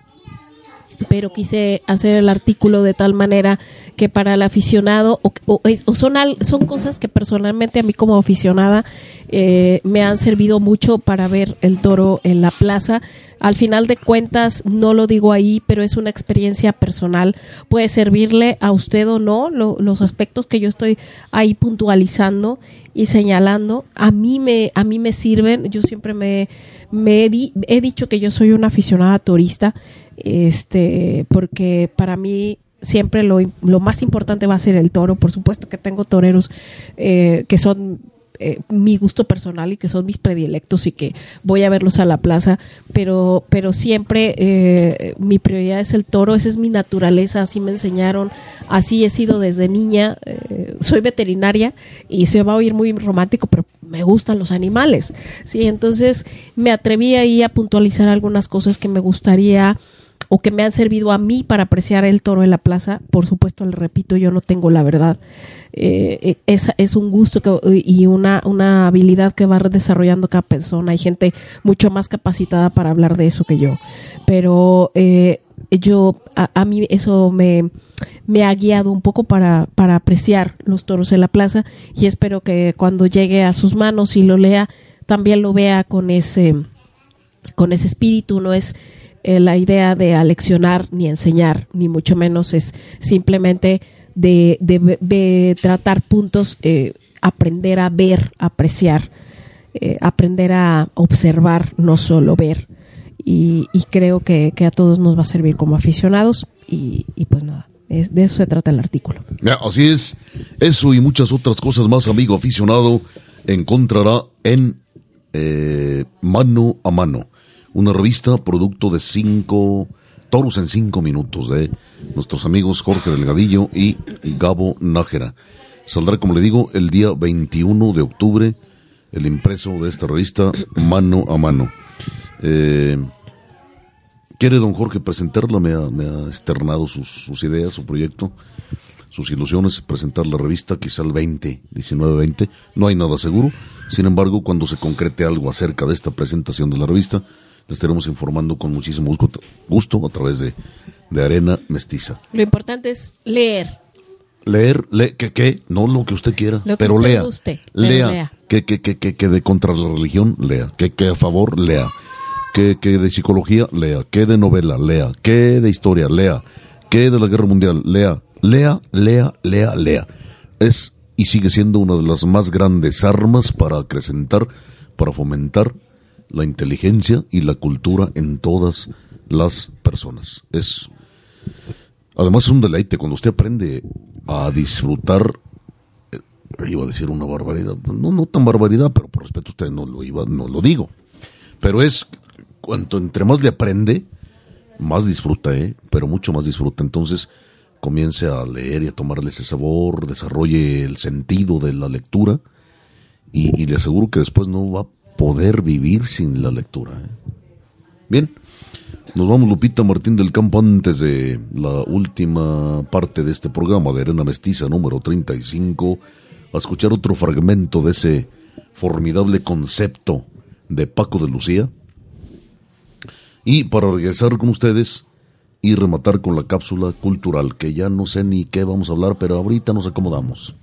Pero quise hacer el artículo de tal manera que para el aficionado, o, o o son, al- son cosas que personalmente a mí como aficionada eh, me han servido mucho para ver el toro en la plaza. Al final de cuentas, no lo digo ahí, pero es una experiencia personal. Puede servirle a usted o no lo- los aspectos que yo estoy ahí puntualizando y señalando. A mí me, a mí me sirven. Yo siempre me, me di- he dicho que yo soy una aficionada turista, este, porque para mí siempre lo, lo más importante va a ser el toro. Por supuesto que tengo toreros eh, que son eh, mi gusto personal y que son mis predilectos y que voy a verlos a la plaza, pero, pero siempre eh, mi prioridad es el toro, esa es mi naturaleza, así me enseñaron, así he sido desde niña, soy veterinaria y se va a oír muy romántico, pero me gustan los animales, sí, entonces me atreví ahí a puntualizar algunas cosas que me gustaría o que me han servido a mí para apreciar el toro en la plaza. Por supuesto, le repito, yo no tengo la verdad. Eh, es, es un gusto y una, una habilidad que va desarrollando cada persona. Hay gente mucho más capacitada para hablar de eso que yo. Pero eh, yo, a, a mí eso me, me ha guiado un poco para, para apreciar los toros en la plaza y espero que cuando llegue a sus manos y lo lea, también lo vea con ese con ese espíritu, no es eh, la idea de aleccionar ni enseñar, ni mucho menos es simplemente de, de- tratar puntos, eh, aprender a ver, apreciar, eh, aprender a observar, no solo ver. Y, creo que, a todos nos va a servir como aficionados y, pues nada, es, de eso se trata el artículo. Así es. Eso y muchas otras cosas más, amigo aficionado, encontrará en Mano a Mano, una revista producto de cinco toros en cinco minutos de nuestros amigos Jorge Delgadillo y Gabo Nájera. Saldrá, como le digo, el día 21 de octubre el impreso de esta revista Mano a Mano. Eh, ¿Quiere don Jorge presentarla? Me ha, me externado sus, sus ideas, su proyecto, sus ilusiones, presentar la revista quizá el 20, 19-20. No hay nada seguro. Sin embargo, cuando se concrete algo acerca de esta presentación de la revista, le estaremos informando con muchísimo gusto, a través de, de Arena Mestiza. Lo importante es leer. Leer, le, que, que, no lo que usted quiera, que pero usted lea. guste, pero lea. lea. Que, que, que, que, que de contra la religión, lea. Que, que a favor, lea. Que, que de psicología, lea. Que de novela, lea. Que de historia, lea. Que de la guerra mundial, lea. Lea, lea, lea, lea. Es y sigue siendo una de las más grandes armas para acrecentar, para fomentar la inteligencia y la cultura en todas las personas. Es Además es un deleite cuando usted aprende a disfrutar, eh, iba a decir una barbaridad, no, no tan barbaridad, pero por respeto a usted no lo iba, no lo digo. Pero es cuanto entre más le aprende, más disfruta, ¿eh? pero mucho más disfruta. Entonces comience a leer y a tomarle ese sabor, desarrolle el sentido de la lectura y, y le aseguro que después no va a poder vivir sin la lectura. ¿eh? Bien. Nos vamos, Lupita Martín del Campo, antes de la última parte de este programa de Arena Mestiza número 35, a escuchar otro fragmento de ese formidable concepto de Paco de Lucía. Y para regresar con ustedes y rematar con la cápsula cultural, que ya no sé ni qué vamos a hablar, pero ahorita nos acomodamos.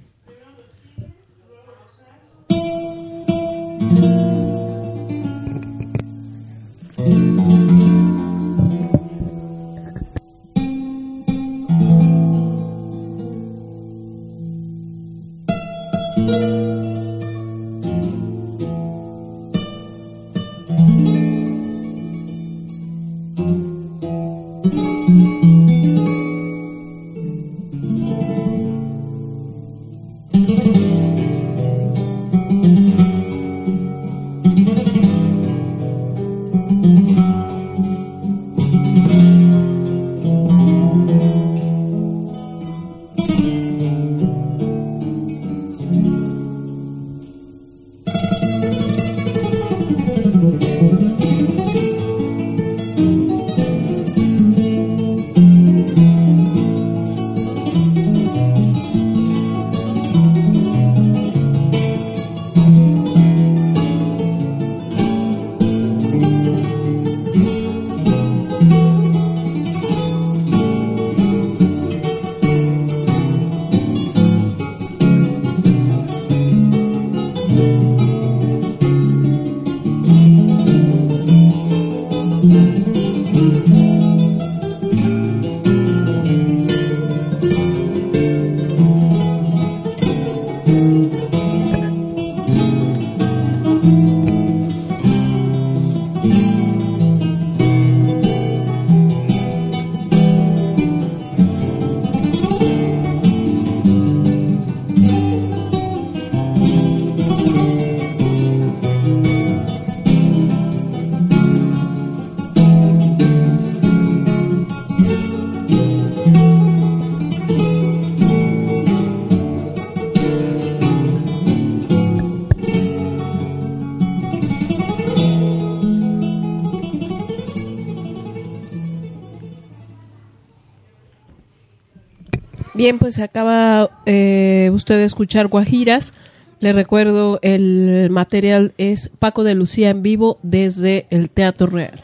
Bien, pues acaba eh, usted de escuchar Guajiras. Le recuerdo, el material es Paco de Lucía en vivo desde el Teatro Real.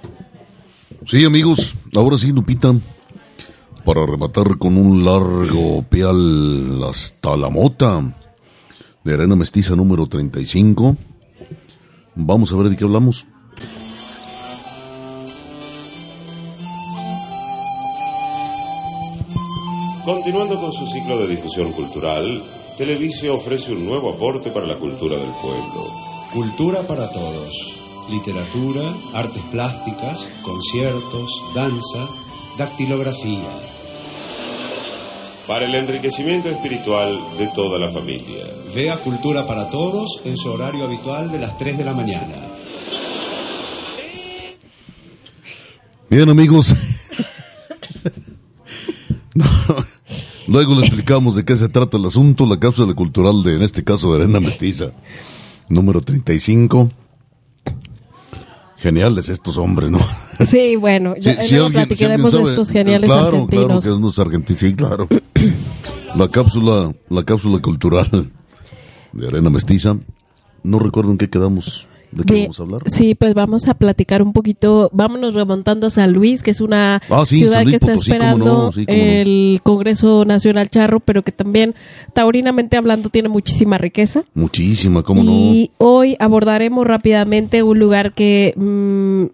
Sí, amigos, ahora sí, Lupita, para rematar con un largo peal hasta la mota de Arena Mestiza número 35. Vamos a ver de qué hablamos. Continuando con su ciclo de difusión cultural, Televisio ofrece un nuevo aporte para la cultura del pueblo. Cultura para todos. Literatura, artes plásticas, conciertos, danza, dactilografía. Para el enriquecimiento espiritual de toda la familia. Vea Cultura para Todos en su horario habitual de las 3 de la mañana. Bien, amigos. Luego le explicamos de qué se trata el asunto, la cápsula cultural de, en este caso, de Arena Mestiza, número 35. Geniales estos hombres, ¿no? Sí, bueno, ya Sí, luego alguien- platicaremos de sabe- estos geniales claro, argentinos. Claro, que es unos argentinos, sí, claro. La cápsula, la cápsula cultural de Arena Mestiza. No recuerdo en qué quedamos, de qué Bien, vamos a hablar. Sí, pues vamos a platicar un poquito, vámonos remontando a San Luis, que es una Ah, sí, ciudad Luis que está Potosí, esperando no, sí, cómo no. el Congreso Nacional Charro, pero que también, taurinamente hablando, tiene muchísima riqueza. Muchísima, cómo y hoy abordaremos rápidamente un lugar que mm,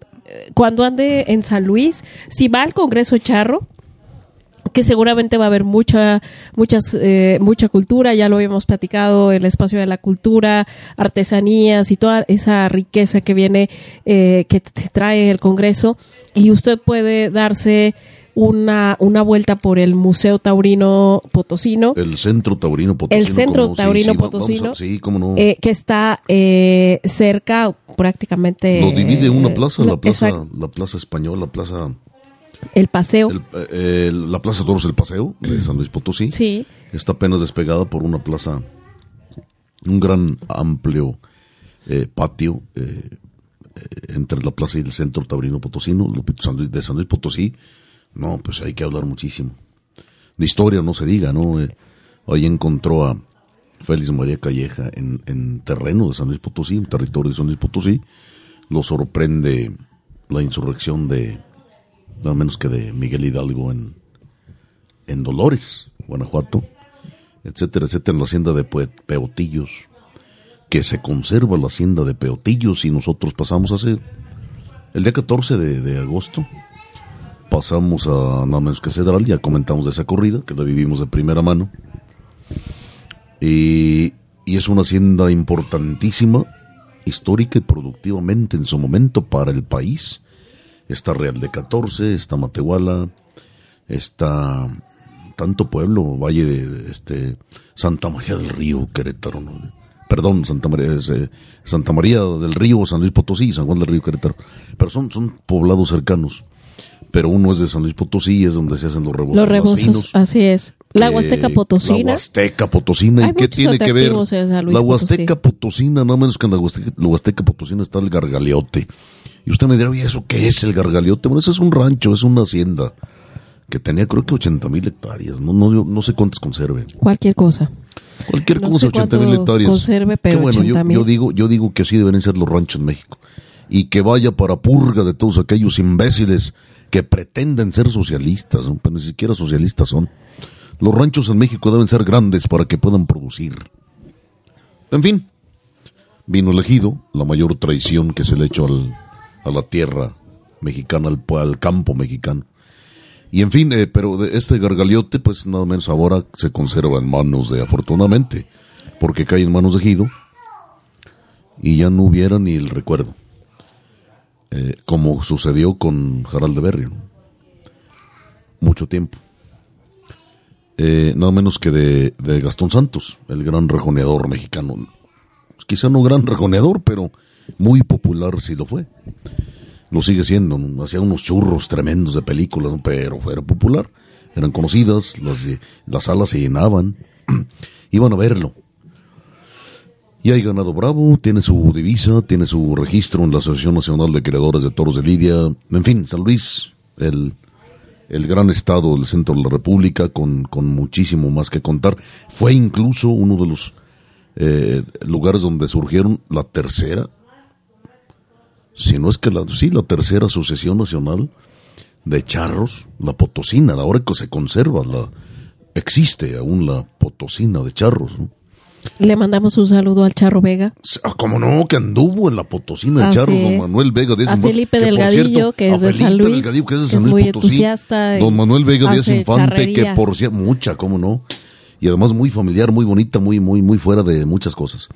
cuando ande en San Luis, si va al Congreso Charro, que seguramente va a haber mucha muchas eh, mucha cultura ya lo habíamos platicado el espacio de la cultura artesanías y toda esa riqueza que viene eh, que te trae el Congreso y usted puede darse una una vuelta por el Museo Taurino Potosino no. El Centro Taurino Potosino. el Centro Taurino sí, a- Potosino sí, cómo no. eh, que está eh, cerca prácticamente Lo divide una plaza, no, la plaza, la plaza española, la plaza, el paseo el- eh, el- la plaza Toros del Paseo de San Luis Potosí. sí Está apenas despegada por una plaza, un gran amplio eh, patio eh, eh, entre la plaza y el centro taurino potosino, de San Luis Potosí. No, pues hay que hablar muchísimo. De historia no se diga, ¿no? Ahí encontró a Félix María Calleja en, en terreno de San Luis Potosí, en territorio de San Luis Potosí. Lo sorprende la insurrección de nada menos que de Miguel Hidalgo en, en Dolores, Guanajuato, etcétera, etcétera, en la hacienda de Peotillos, que se conserva la hacienda de Peotillos y nosotros pasamos hace el día 14 de, agosto, pasamos a nada menos que Cedral, ya comentamos de esa corrida, que la vivimos de primera mano, y, y es una hacienda importantísima, histórica y productivamente en su momento para el país. Está Real de 14, está Matehuala, está tanto pueblo, Valle de este, Santa María del Río, Querétaro, ¿no? perdón, Santa María, eh, Santa María del Río, San Luis Potosí, San Juan del Río, Querétaro, pero son, son poblados cercanos. Pero uno es de San Luis Potosí, es donde se hacen los rebozos. Los rebozos, así es. La Huasteca Potosina. La Huasteca Potosina. ¿Y qué tiene que ver? La Huasteca Potosina, no menos que en la Huasteca, la Huasteca Potosina está el Gargaleote. Y usted me dirá, oye, ¿eso qué es el Gargaleote? Bueno, eso es un rancho, es una hacienda que tenía creo que 80 mil hectáreas. No, no, no sé cuántas conserve. Cualquier cosa. Cualquier cosa, 80 mil hectáreas. Conserve, pero bueno, yo, yo, digo, yo digo que así deben ser los ranchos en México. Y que vaya para purga de todos aquellos imbéciles que pretenden ser socialistas, pero ni siquiera socialistas son. Los ranchos en México deben ser grandes para que puedan producir. En fin, vino elegido la mayor traición que se le echó al, a la tierra mexicana, al, al campo mexicano. Y en fin, eh, pero de este gargaliote, pues nada menos ahora se conserva en manos de, afortunadamente, porque cae en manos de Gido y ya no hubiera ni el recuerdo. Eh, como sucedió con Harald de Berry. Mucho tiempo. Eh, nada menos que de, Gastón Santos, el gran rejoneador mexicano. Quizá no gran rejoneador, pero muy popular si lo fue. Lo sigue siendo, hacía unos churros tremendos de películas, pero era popular. Eran conocidas, las, las salas se llenaban, iban a verlo. Y hay ganado bravo, tiene su divisa, tiene su registro en la Asociación Nacional de Creadores de Toros de Lidia. En fin, San Luis, el, el gran estado del centro de la República, con, con muchísimo más que contar. Fue incluso uno de los eh, lugares donde surgieron la tercera, si no es que la, sí, la tercera Asociación Nacional de Charros, la Potosina, ahora que se conserva, la, existe aún la Potosina de Charros, ¿no? Le mandamos un saludo al Charro Vega. Ah, como no, que anduvo en la Potosina de Charros, don Manuel Vega. De a Felipe Delgadillo, que, es de San Luis. Delgadillo, que es de San Luis muy Potosí. entusiasta. Don Manuel Vega Díaz Infante, que por cierto, mucha, cómo no. Y además muy familiar, muy bonita, muy, muy, muy fuera de muchas cosas.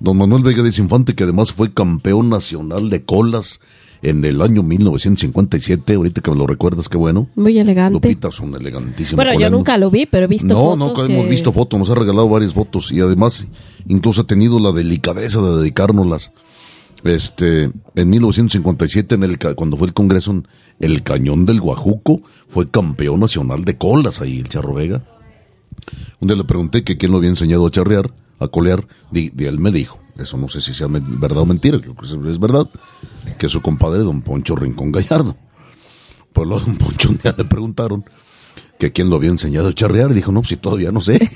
Don Manuel Vega Díaz Infante, que además fue campeón nacional de colas en el año 1957, ahorita que me lo recuerdas, qué bueno. Muy elegante. Lupita son elegantísimos. Bueno, yo nunca lo vi, pero he visto no, fotos. No, no, hemos visto fotos, nos ha regalado varias fotos y además incluso ha tenido la delicadeza de dedicárnoslas. Este, en 1957, en el, cuando fue el congreso en el Cañón del Guajuco, fue campeón nacional de colas ahí, el Charro Vega. Un día le pregunté que quién lo había enseñado a charrear, a colear, y él me dijo, eso no sé si sea verdad o mentira, creo que es verdad, que es su compadre don Poncho Rincón Gallardo. Pues lo don Poncho un día le preguntaron que quién lo había enseñado a charrear y dijo, no, si todavía no sé.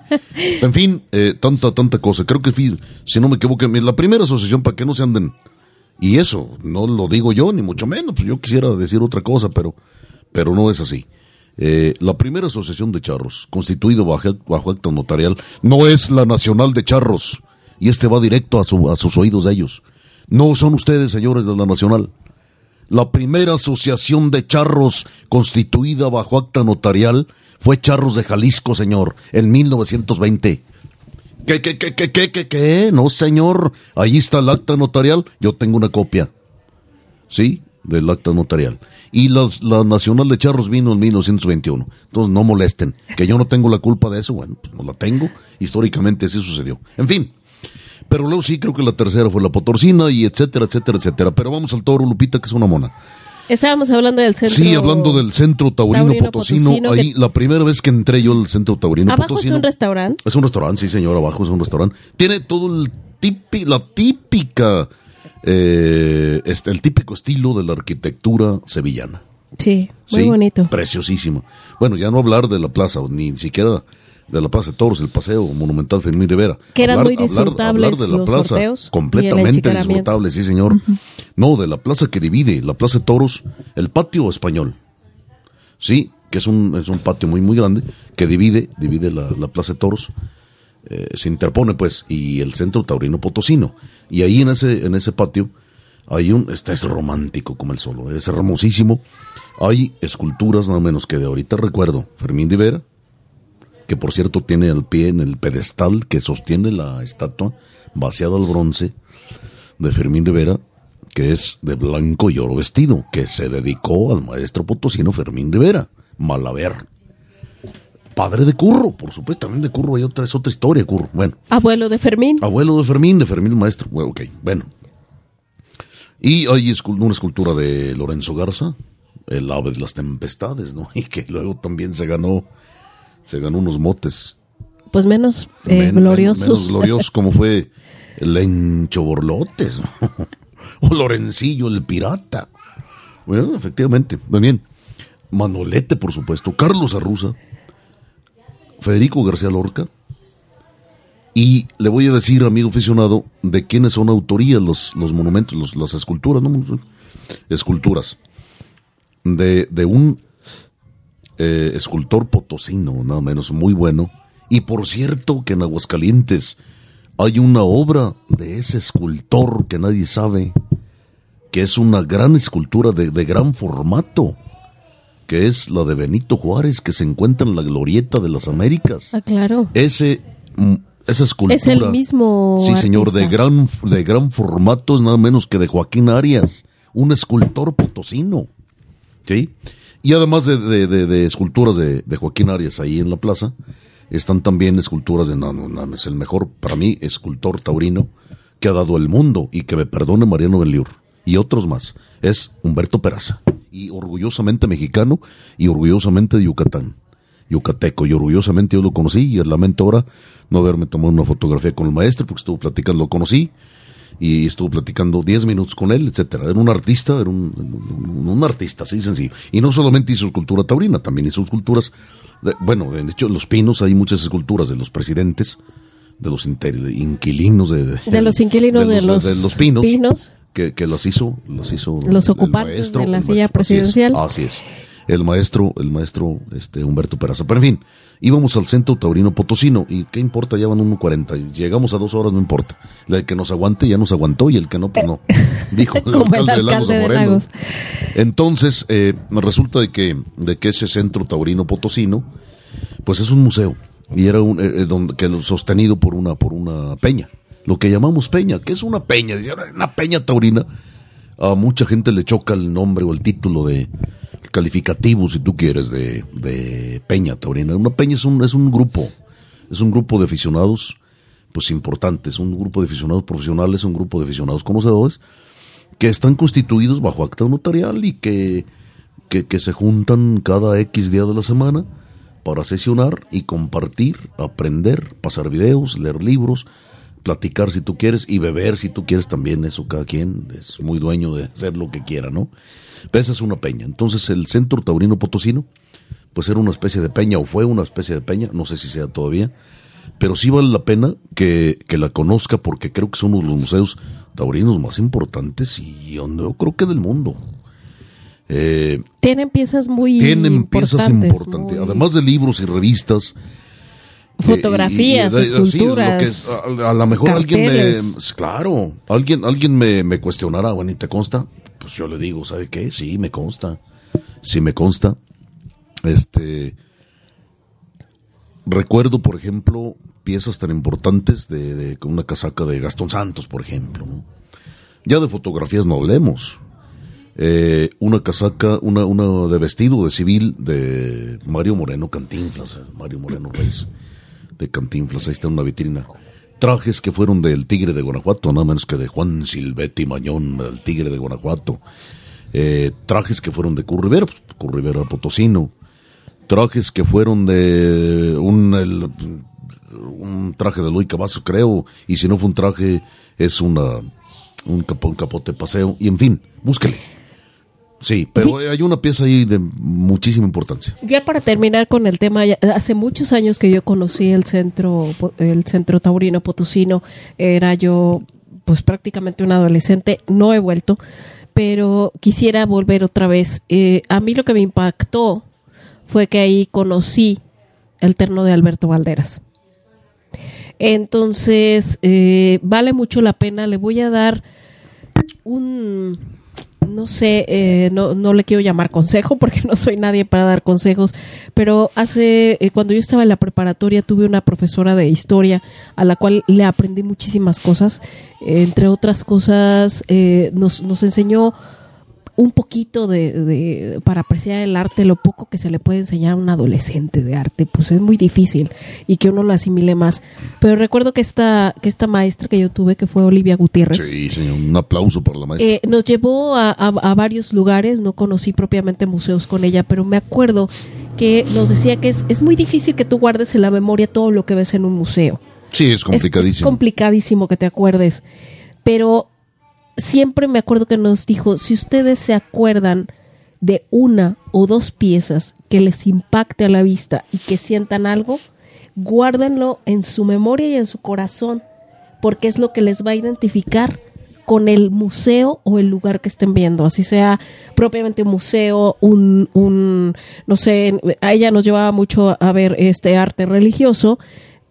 en fin, eh, tanta, tanta cosa. Creo que, si no me equivoco, la primera asociación para que no se anden, y eso, no lo digo yo, ni mucho menos, pues yo quisiera decir otra cosa, pero, pero no es así. Eh, la primera asociación de charros, constituido bajo, bajo acta notarial, no es la Nacional de Charros, y este va directo a, a sus oídos de ellos. No son ustedes, señores de la Nacional. La primera asociación de charros constituida bajo acta notarial fue Charros de Jalisco, señor, en 1920. ¿Qué, qué, qué, qué, qué, qué, qué? No, señor. Ahí está el acta notarial. Yo tengo una copia. ¿Sí? Del acta notarial. Y la, la Nacional de Charros vino en 1921. Entonces no molesten. Que yo no tengo la culpa de eso. Bueno, pues no la tengo. Históricamente así sucedió. En fin. Pero luego sí creo que la tercera fue la Potorcina y etcétera, etcétera, etcétera. Pero vamos al toro, Lupita, que es una mona. Estábamos hablando del centro. Sí, hablando del centro taurino, potosino. ahí, la primera vez que entré yo al centro taurino ¿Abajo potosino. ¿Es un restaurante? Es un restaurante, sí, señor. Abajo es un restaurante. Tiene todo el la típica, eh, este, el típico estilo de la arquitectura sevillana. Sí, muy bonito. Preciosísimo. Bueno, ya no hablar de la plaza, ni siquiera de la Plaza de Toros, el paseo monumental Fermín Rivera. Que eran muy disfrutables hablar, de la plaza, completamente disfrutable, sí señor. No, de la plaza que divide, la plaza de toros, el patio español. Sí, que es un, es un patio muy, muy grande, que divide, divide la, la plaza de toros. Eh, se interpone, pues, y el centro taurino potosino. Y ahí en ese, en ese patio hay un, este es romántico como el solo, es hermosísimo. Hay esculturas, nada menos que de ahorita recuerdo, Fermín Rivera, que por cierto tiene al pie en el pedestal que sostiene la estatua, vaciada al bronce, de Fermín Rivera, que es de blanco y oro vestido, que se dedicó al maestro potosino Fermín Rivera, Malaver. Padre de Curro, por supuesto, también de Curro hay otra, es otra historia, Curro. Bueno. Abuelo de Fermín. Abuelo de Fermín, de Fermín maestro. Bueno, ok, bueno. Y hay una escultura de Lorenzo Garza, el ave de las tempestades, ¿no? Y que luego también se ganó, se ganó unos motes. Pues menos eh, gloriosos. menos gloriosos como fue el Lencho Borlotes, o Lorencillo el pirata. Bueno, efectivamente, muy bien. Manolete, por supuesto, Carlos Arruza, Federico García Lorca, y le voy a decir, amigo aficionado, de quiénes son autoría los, los monumentos, las esculturas, ¿no? Esculturas. De, de un eh, escultor potosino, nada menos, muy bueno. Y por cierto, que en Aguascalientes hay una obra de ese escultor que nadie sabe, que es una gran escultura de, de gran formato que es la de Benito Juárez, que se encuentra en la glorieta de las Américas. Ah, claro. Ese, mm, esa escultura. Es el mismo. Sí, señor, de gran, de gran formato, es nada menos que de Joaquín Arias, un escultor potosino. ¿Sí? Y además de, de, esculturas de, Joaquín Arias ahí en la plaza, están también esculturas de, no, no, es el mejor, para mí, escultor taurino que ha dado el mundo, y que me perdone Mariano Beliur, y otros más, es Humberto Peraza. Y orgullosamente mexicano y orgullosamente de Yucatán, yucateco, y orgullosamente yo lo conocí y lamento ahora no haberme tomado una fotografía con el maestro porque estuvo platicando, lo conocí y estuvo platicando 10 minutos con él, etcétera. Era un artista, era un, un, artista, así sencillo. Y no solamente hizo escultura taurina, también hizo esculturas, bueno, de hecho, en Los Pinos hay muchas esculturas de los presidentes, de los inquilinos de, de, los inquilinos de los, de los, pinos que, que las hizo, las hizo los ocupantes de la silla presidencial. Así es, El maestro, el maestro este Humberto Peraza. Pero en fin, íbamos al centro taurino potosino y qué importa, ya van 1.40, llegamos a dos horas, no importa. El que nos aguante ya nos aguantó y el que no, pues no. Dijo el alcalde, de Lagos de Moreno. Entonces, eh, resulta de que, de que ese centro taurino potosino, pues es un museo y era un, eh, eh, que, sostenido por una, por una peña lo que llamamos peña. que es una peña? Una peña taurina. A mucha gente le choca el nombre o el título de calificativo, si tú quieres, de, de peña taurina. Una peña es un, es un grupo, es un grupo de aficionados, pues importantes, un grupo de aficionados profesionales, un grupo de aficionados conocedores, que están constituidos bajo acta notarial y que, que, que se juntan cada X día de la semana para sesionar y compartir, aprender, pasar videos, leer libros, platicar si tú quieres y beber si tú quieres también, eso cada quien es muy dueño de hacer lo que quiera, ¿no? Pero esa es una peña. Entonces el Centro Taurino Potosino, pues era una especie de peña o fue una especie de peña, no sé si sea todavía, pero sí vale la pena que, la conozca porque creo que es uno de los museos taurinos más importantes y yo creo que del mundo. Eh, tienen piezas muy tienen piezas importantes, además de libros y revistas fotografías, esculturas. a, lo mejor alguien me. Claro, alguien, alguien me, me cuestionará, bueno, ¿y te consta? Pues yo le digo, ¿sabe qué? Sí, me consta. Sí, me consta. Este. Recuerdo, por ejemplo, piezas tan importantes de, de una casaca de Gastón Santos, por ejemplo. Ya de fotografías no hablemos. Eh, una casaca, una, una de vestido de civil de Mario Moreno Cantinflas, Mario Moreno Reyes de Cantinflas, ahí está una vitrina. Trajes que fueron del Tigre de Guanajuato, nada menos que de Juan Silvetti Mañón, el Tigre de Guanajuato. Eh, trajes que fueron de Currivera, pues, Currivera Potosino. Trajes que fueron de un, traje de Luis Cavazo, creo, y si no fue un traje, es una, un, un capote paseo, y en fin, búsquele. Sí, pero hay una pieza ahí de muchísima importancia. Ya para terminar con el tema, hace muchos años que yo conocí el centro, el centro taurino potosino, era yo pues prácticamente un adolescente, no he vuelto, pero quisiera volver otra vez. Eh, a mí lo que me impactó fue que ahí conocí el terno de Alberto Valderas. Entonces, eh, vale mucho la pena. Le voy a dar un, no sé, eh, no, no, le quiero llamar consejo porque no soy nadie para dar consejos, pero hace, eh, cuando yo estaba en la preparatoria tuve una profesora de historia a la cual le aprendí muchísimas cosas. entre otras cosas, nos, nos enseñó un poquito de, para apreciar el arte, lo poco que se le puede enseñar a un adolescente de arte, pues es muy difícil y que uno lo asimile más. Pero recuerdo que esta, que esta maestra que yo tuve, que fue Olivia Gutiérrez. Sí, señor, un aplauso por la maestra. Eh, nos llevó a, a, varios lugares, no conocí propiamente museos con ella, pero me acuerdo que nos decía que es, es muy difícil que tú guardes en la memoria todo lo que ves en un museo. Sí, es complicadísimo. es complicadísimo que te acuerdes. Pero siempre me acuerdo que nos dijo, si ustedes se acuerdan de una o dos piezas que les impacte a la vista y que sientan algo, guárdenlo en su memoria y en su corazón, porque es lo que les va a identificar con el museo o el lugar que estén viendo, así sea propiamente un museo, un, un no sé, a ella nos llevaba mucho a ver este arte religioso,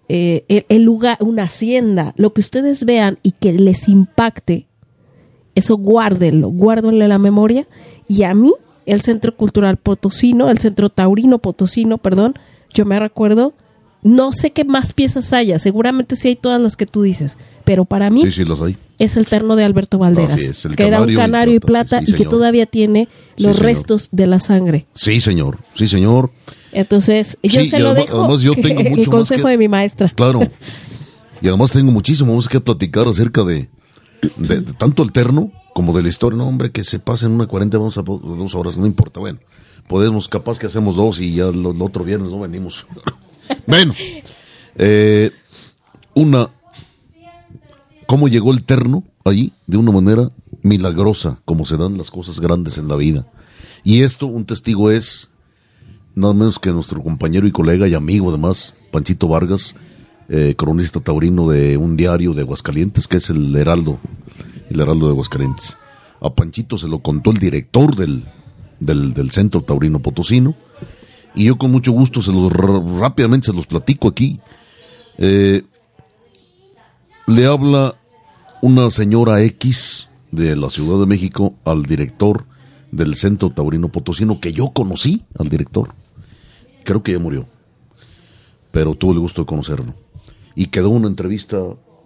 eh, el, el, lugar, una hacienda, lo que ustedes vean y que les impacte eso guárdenlo, guárdenlo en la memoria. Y a mí, el Centro Cultural Potosino, el Centro Taurino Potosino, perdón, yo me recuerdo, no sé qué más piezas haya, seguramente sí hay todas las que tú dices, pero para mí es el terno de Alberto Valderas, que era un canario y plata, y, que todavía tiene los restos de la sangre. Sí, señor, sí, señor. Entonces, yo se lo dejo yo tengo mucho el consejo de mi maestra. Claro. Y además tengo muchísimo más que platicar acerca de, de, tanto el terno como de la historia. No, hombre, que se pasen una 40, vamos a dos horas, no importa. Bueno, podemos, capaz que hacemos dos y ya el, otro viernes no venimos. bueno, eh, una, ¿cómo llegó el terno allí? De una manera milagrosa, como se dan las cosas grandes en la vida. Y esto, un testigo es nada menos que nuestro compañero y colega y amigo además, Panchito Vargas, eh, cronista taurino de un diario de Aguascalientes, que es el Heraldo, el Heraldo de Aguascalientes. A Panchito se lo contó el director del, del, Centro Taurino Potosino, y yo con mucho gusto se los rápidamente se los platico aquí. Eh, le habla una señora X de la Ciudad de México al director del Centro Taurino Potosino, que yo conocí al director. Creo que ya murió, pero tuve el gusto de conocerlo y quedó una entrevista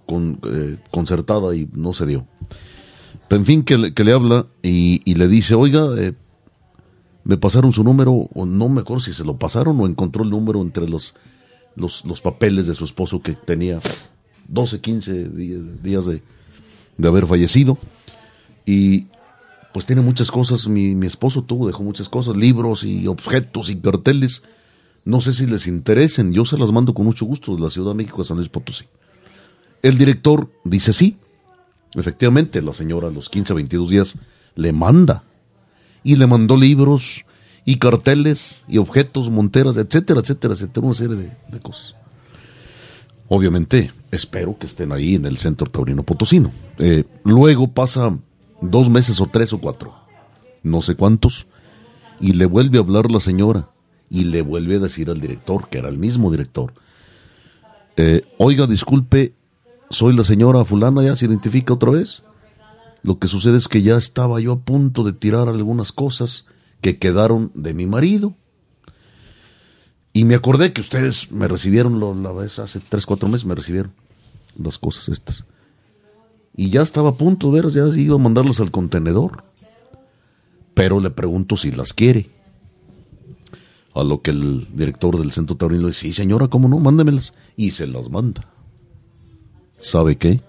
con, eh, concertada y no se dio. Pero en fin, que le, que le habla y, le dice, oiga, eh, me pasaron su número, o no me acuerdo si se lo pasaron o encontró el número entre los, los, los papeles de su esposo que tenía 12, 15 días, de, de, haber fallecido. Y pues tiene muchas cosas, mi, mi esposo tuvo, dejó muchas cosas, libros y objetos y carteles no sé si les interesen, yo se las mando con mucho gusto de la Ciudad de México a San Luis Potosí. El director dice sí. Efectivamente, la señora a los 15, 22 días le manda. Y le mandó libros y carteles y objetos, monteras, etcétera, etcétera, etcétera, una serie de, cosas. Obviamente, espero que estén ahí en el centro taurino potosino. Eh, luego pasa dos meses o tres o cuatro, no sé cuántos, y le vuelve a hablar la señora y le vuelve a decir al director, que era el mismo director, eh, oiga, disculpe, soy la señora fulana, ya se identifica otra vez. Lo que sucede es que ya estaba yo a punto de tirar algunas cosas que quedaron de mi marido. Y me acordé que ustedes me recibieron la vez hace tres, cuatro meses, me recibieron las cosas estas. Y ya estaba a punto de ver, ya iba a mandarlas al contenedor. Pero le pregunto si las quiere. A lo que el director del centro taurino le dice, sí señora, ¿cómo no? Mándemelas. Y se las manda. ¿Sabe qué?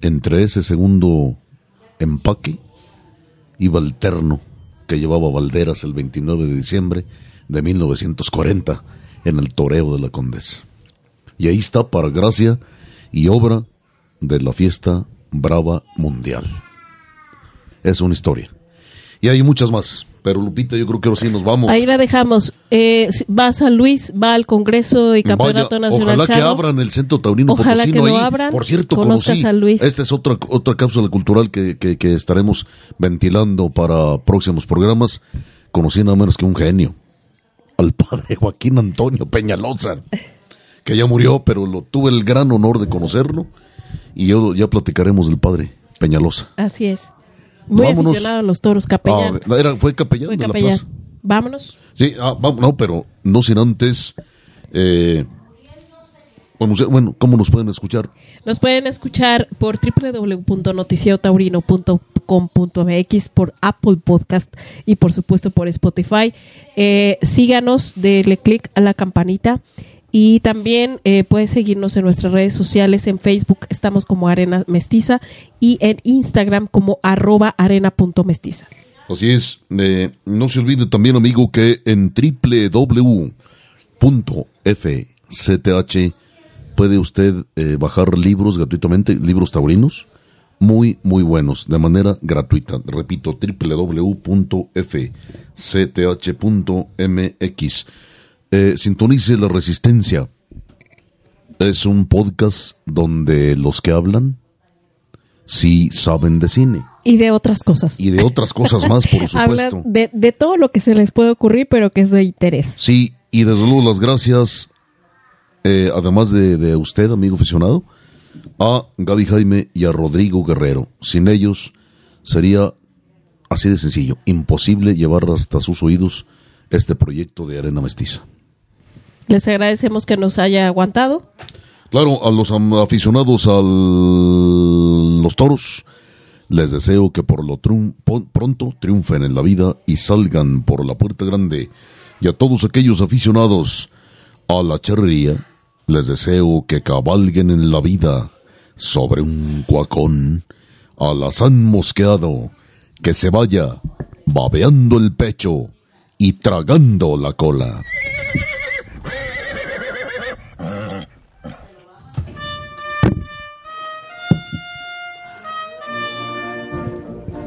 Entre ese segundo empaque iba el terno que llevaba Valderas el 29 de diciembre de 1940 en el toreo de la Condesa. Y ahí está para gracia y obra de la fiesta Brava Mundial. Es una historia. Y hay muchas más Pero Lupita, yo creo que ahora sí nos vamos. Ahí la dejamos. Eh, va a San Luis, va al Congreso y Campeonato Vaya, Nacional ojalá que abran el centro taurino Ojalá Potosino que lo ahí. abran, Por cierto, conozca conocí. San Luis. Esta es otra otra cápsula cultural que, que, que estaremos ventilando para próximos programas. Conocí nada menos que un genio, al padre Joaquín Antonio Peñalosa, que ya murió, pero lo tuve el gran honor de conocerlo y yo ya platicaremos del padre Peñalosa. Así es. Muy Vámonos. aficionado a los toros, capellán. Ah, era, fue capellán Fue de la plaza. Vámonos. Sí, ah, vamos, no, pero no sin antes. Eh, bueno, ¿cómo nos pueden escuchar? Nos pueden escuchar por www.noticiaotaurino.com.mx, por Apple Podcast y por supuesto por Spotify. Eh, síganos, denle click a la campanita y también eh, pueden seguirnos en nuestras redes sociales. En Facebook estamos como Arena Mestiza y en Instagram como arroba arena.mestiza. Así es. eh, no se olvide también, amigo, que en www.fcth puede usted eh, bajar libros gratuitamente, libros taurinos, muy, muy buenos, de manera gratuita. Repito, www.fcth.mx. Eh, sintonice La Resistencia. Es un podcast donde los que hablan sí saben de cine Y de otras cosas. y de otras cosas más, por Hablan supuesto. de, de todo lo que se les puede ocurrir, pero que es de interés. Sí, y desde luego las gracias, eh, además de, de usted, amigo aficionado, a Gaby Jaime y a Rodrigo Guerrero. Sin ellos sería así de sencillo, imposible llevar hasta sus oídos este proyecto de Arena Mestiza. Les agradecemos que nos haya aguantado. Claro, a los aficionados a los toros, les deseo que por lo triun- pronto triunfen en la vida y salgan por la puerta grande. Y a todos aquellos aficionados a la charrería, les deseo que cabalguen en la vida sobre un cuacón, alazán mosqueado, que se vaya babeando el pecho y tragando la cola.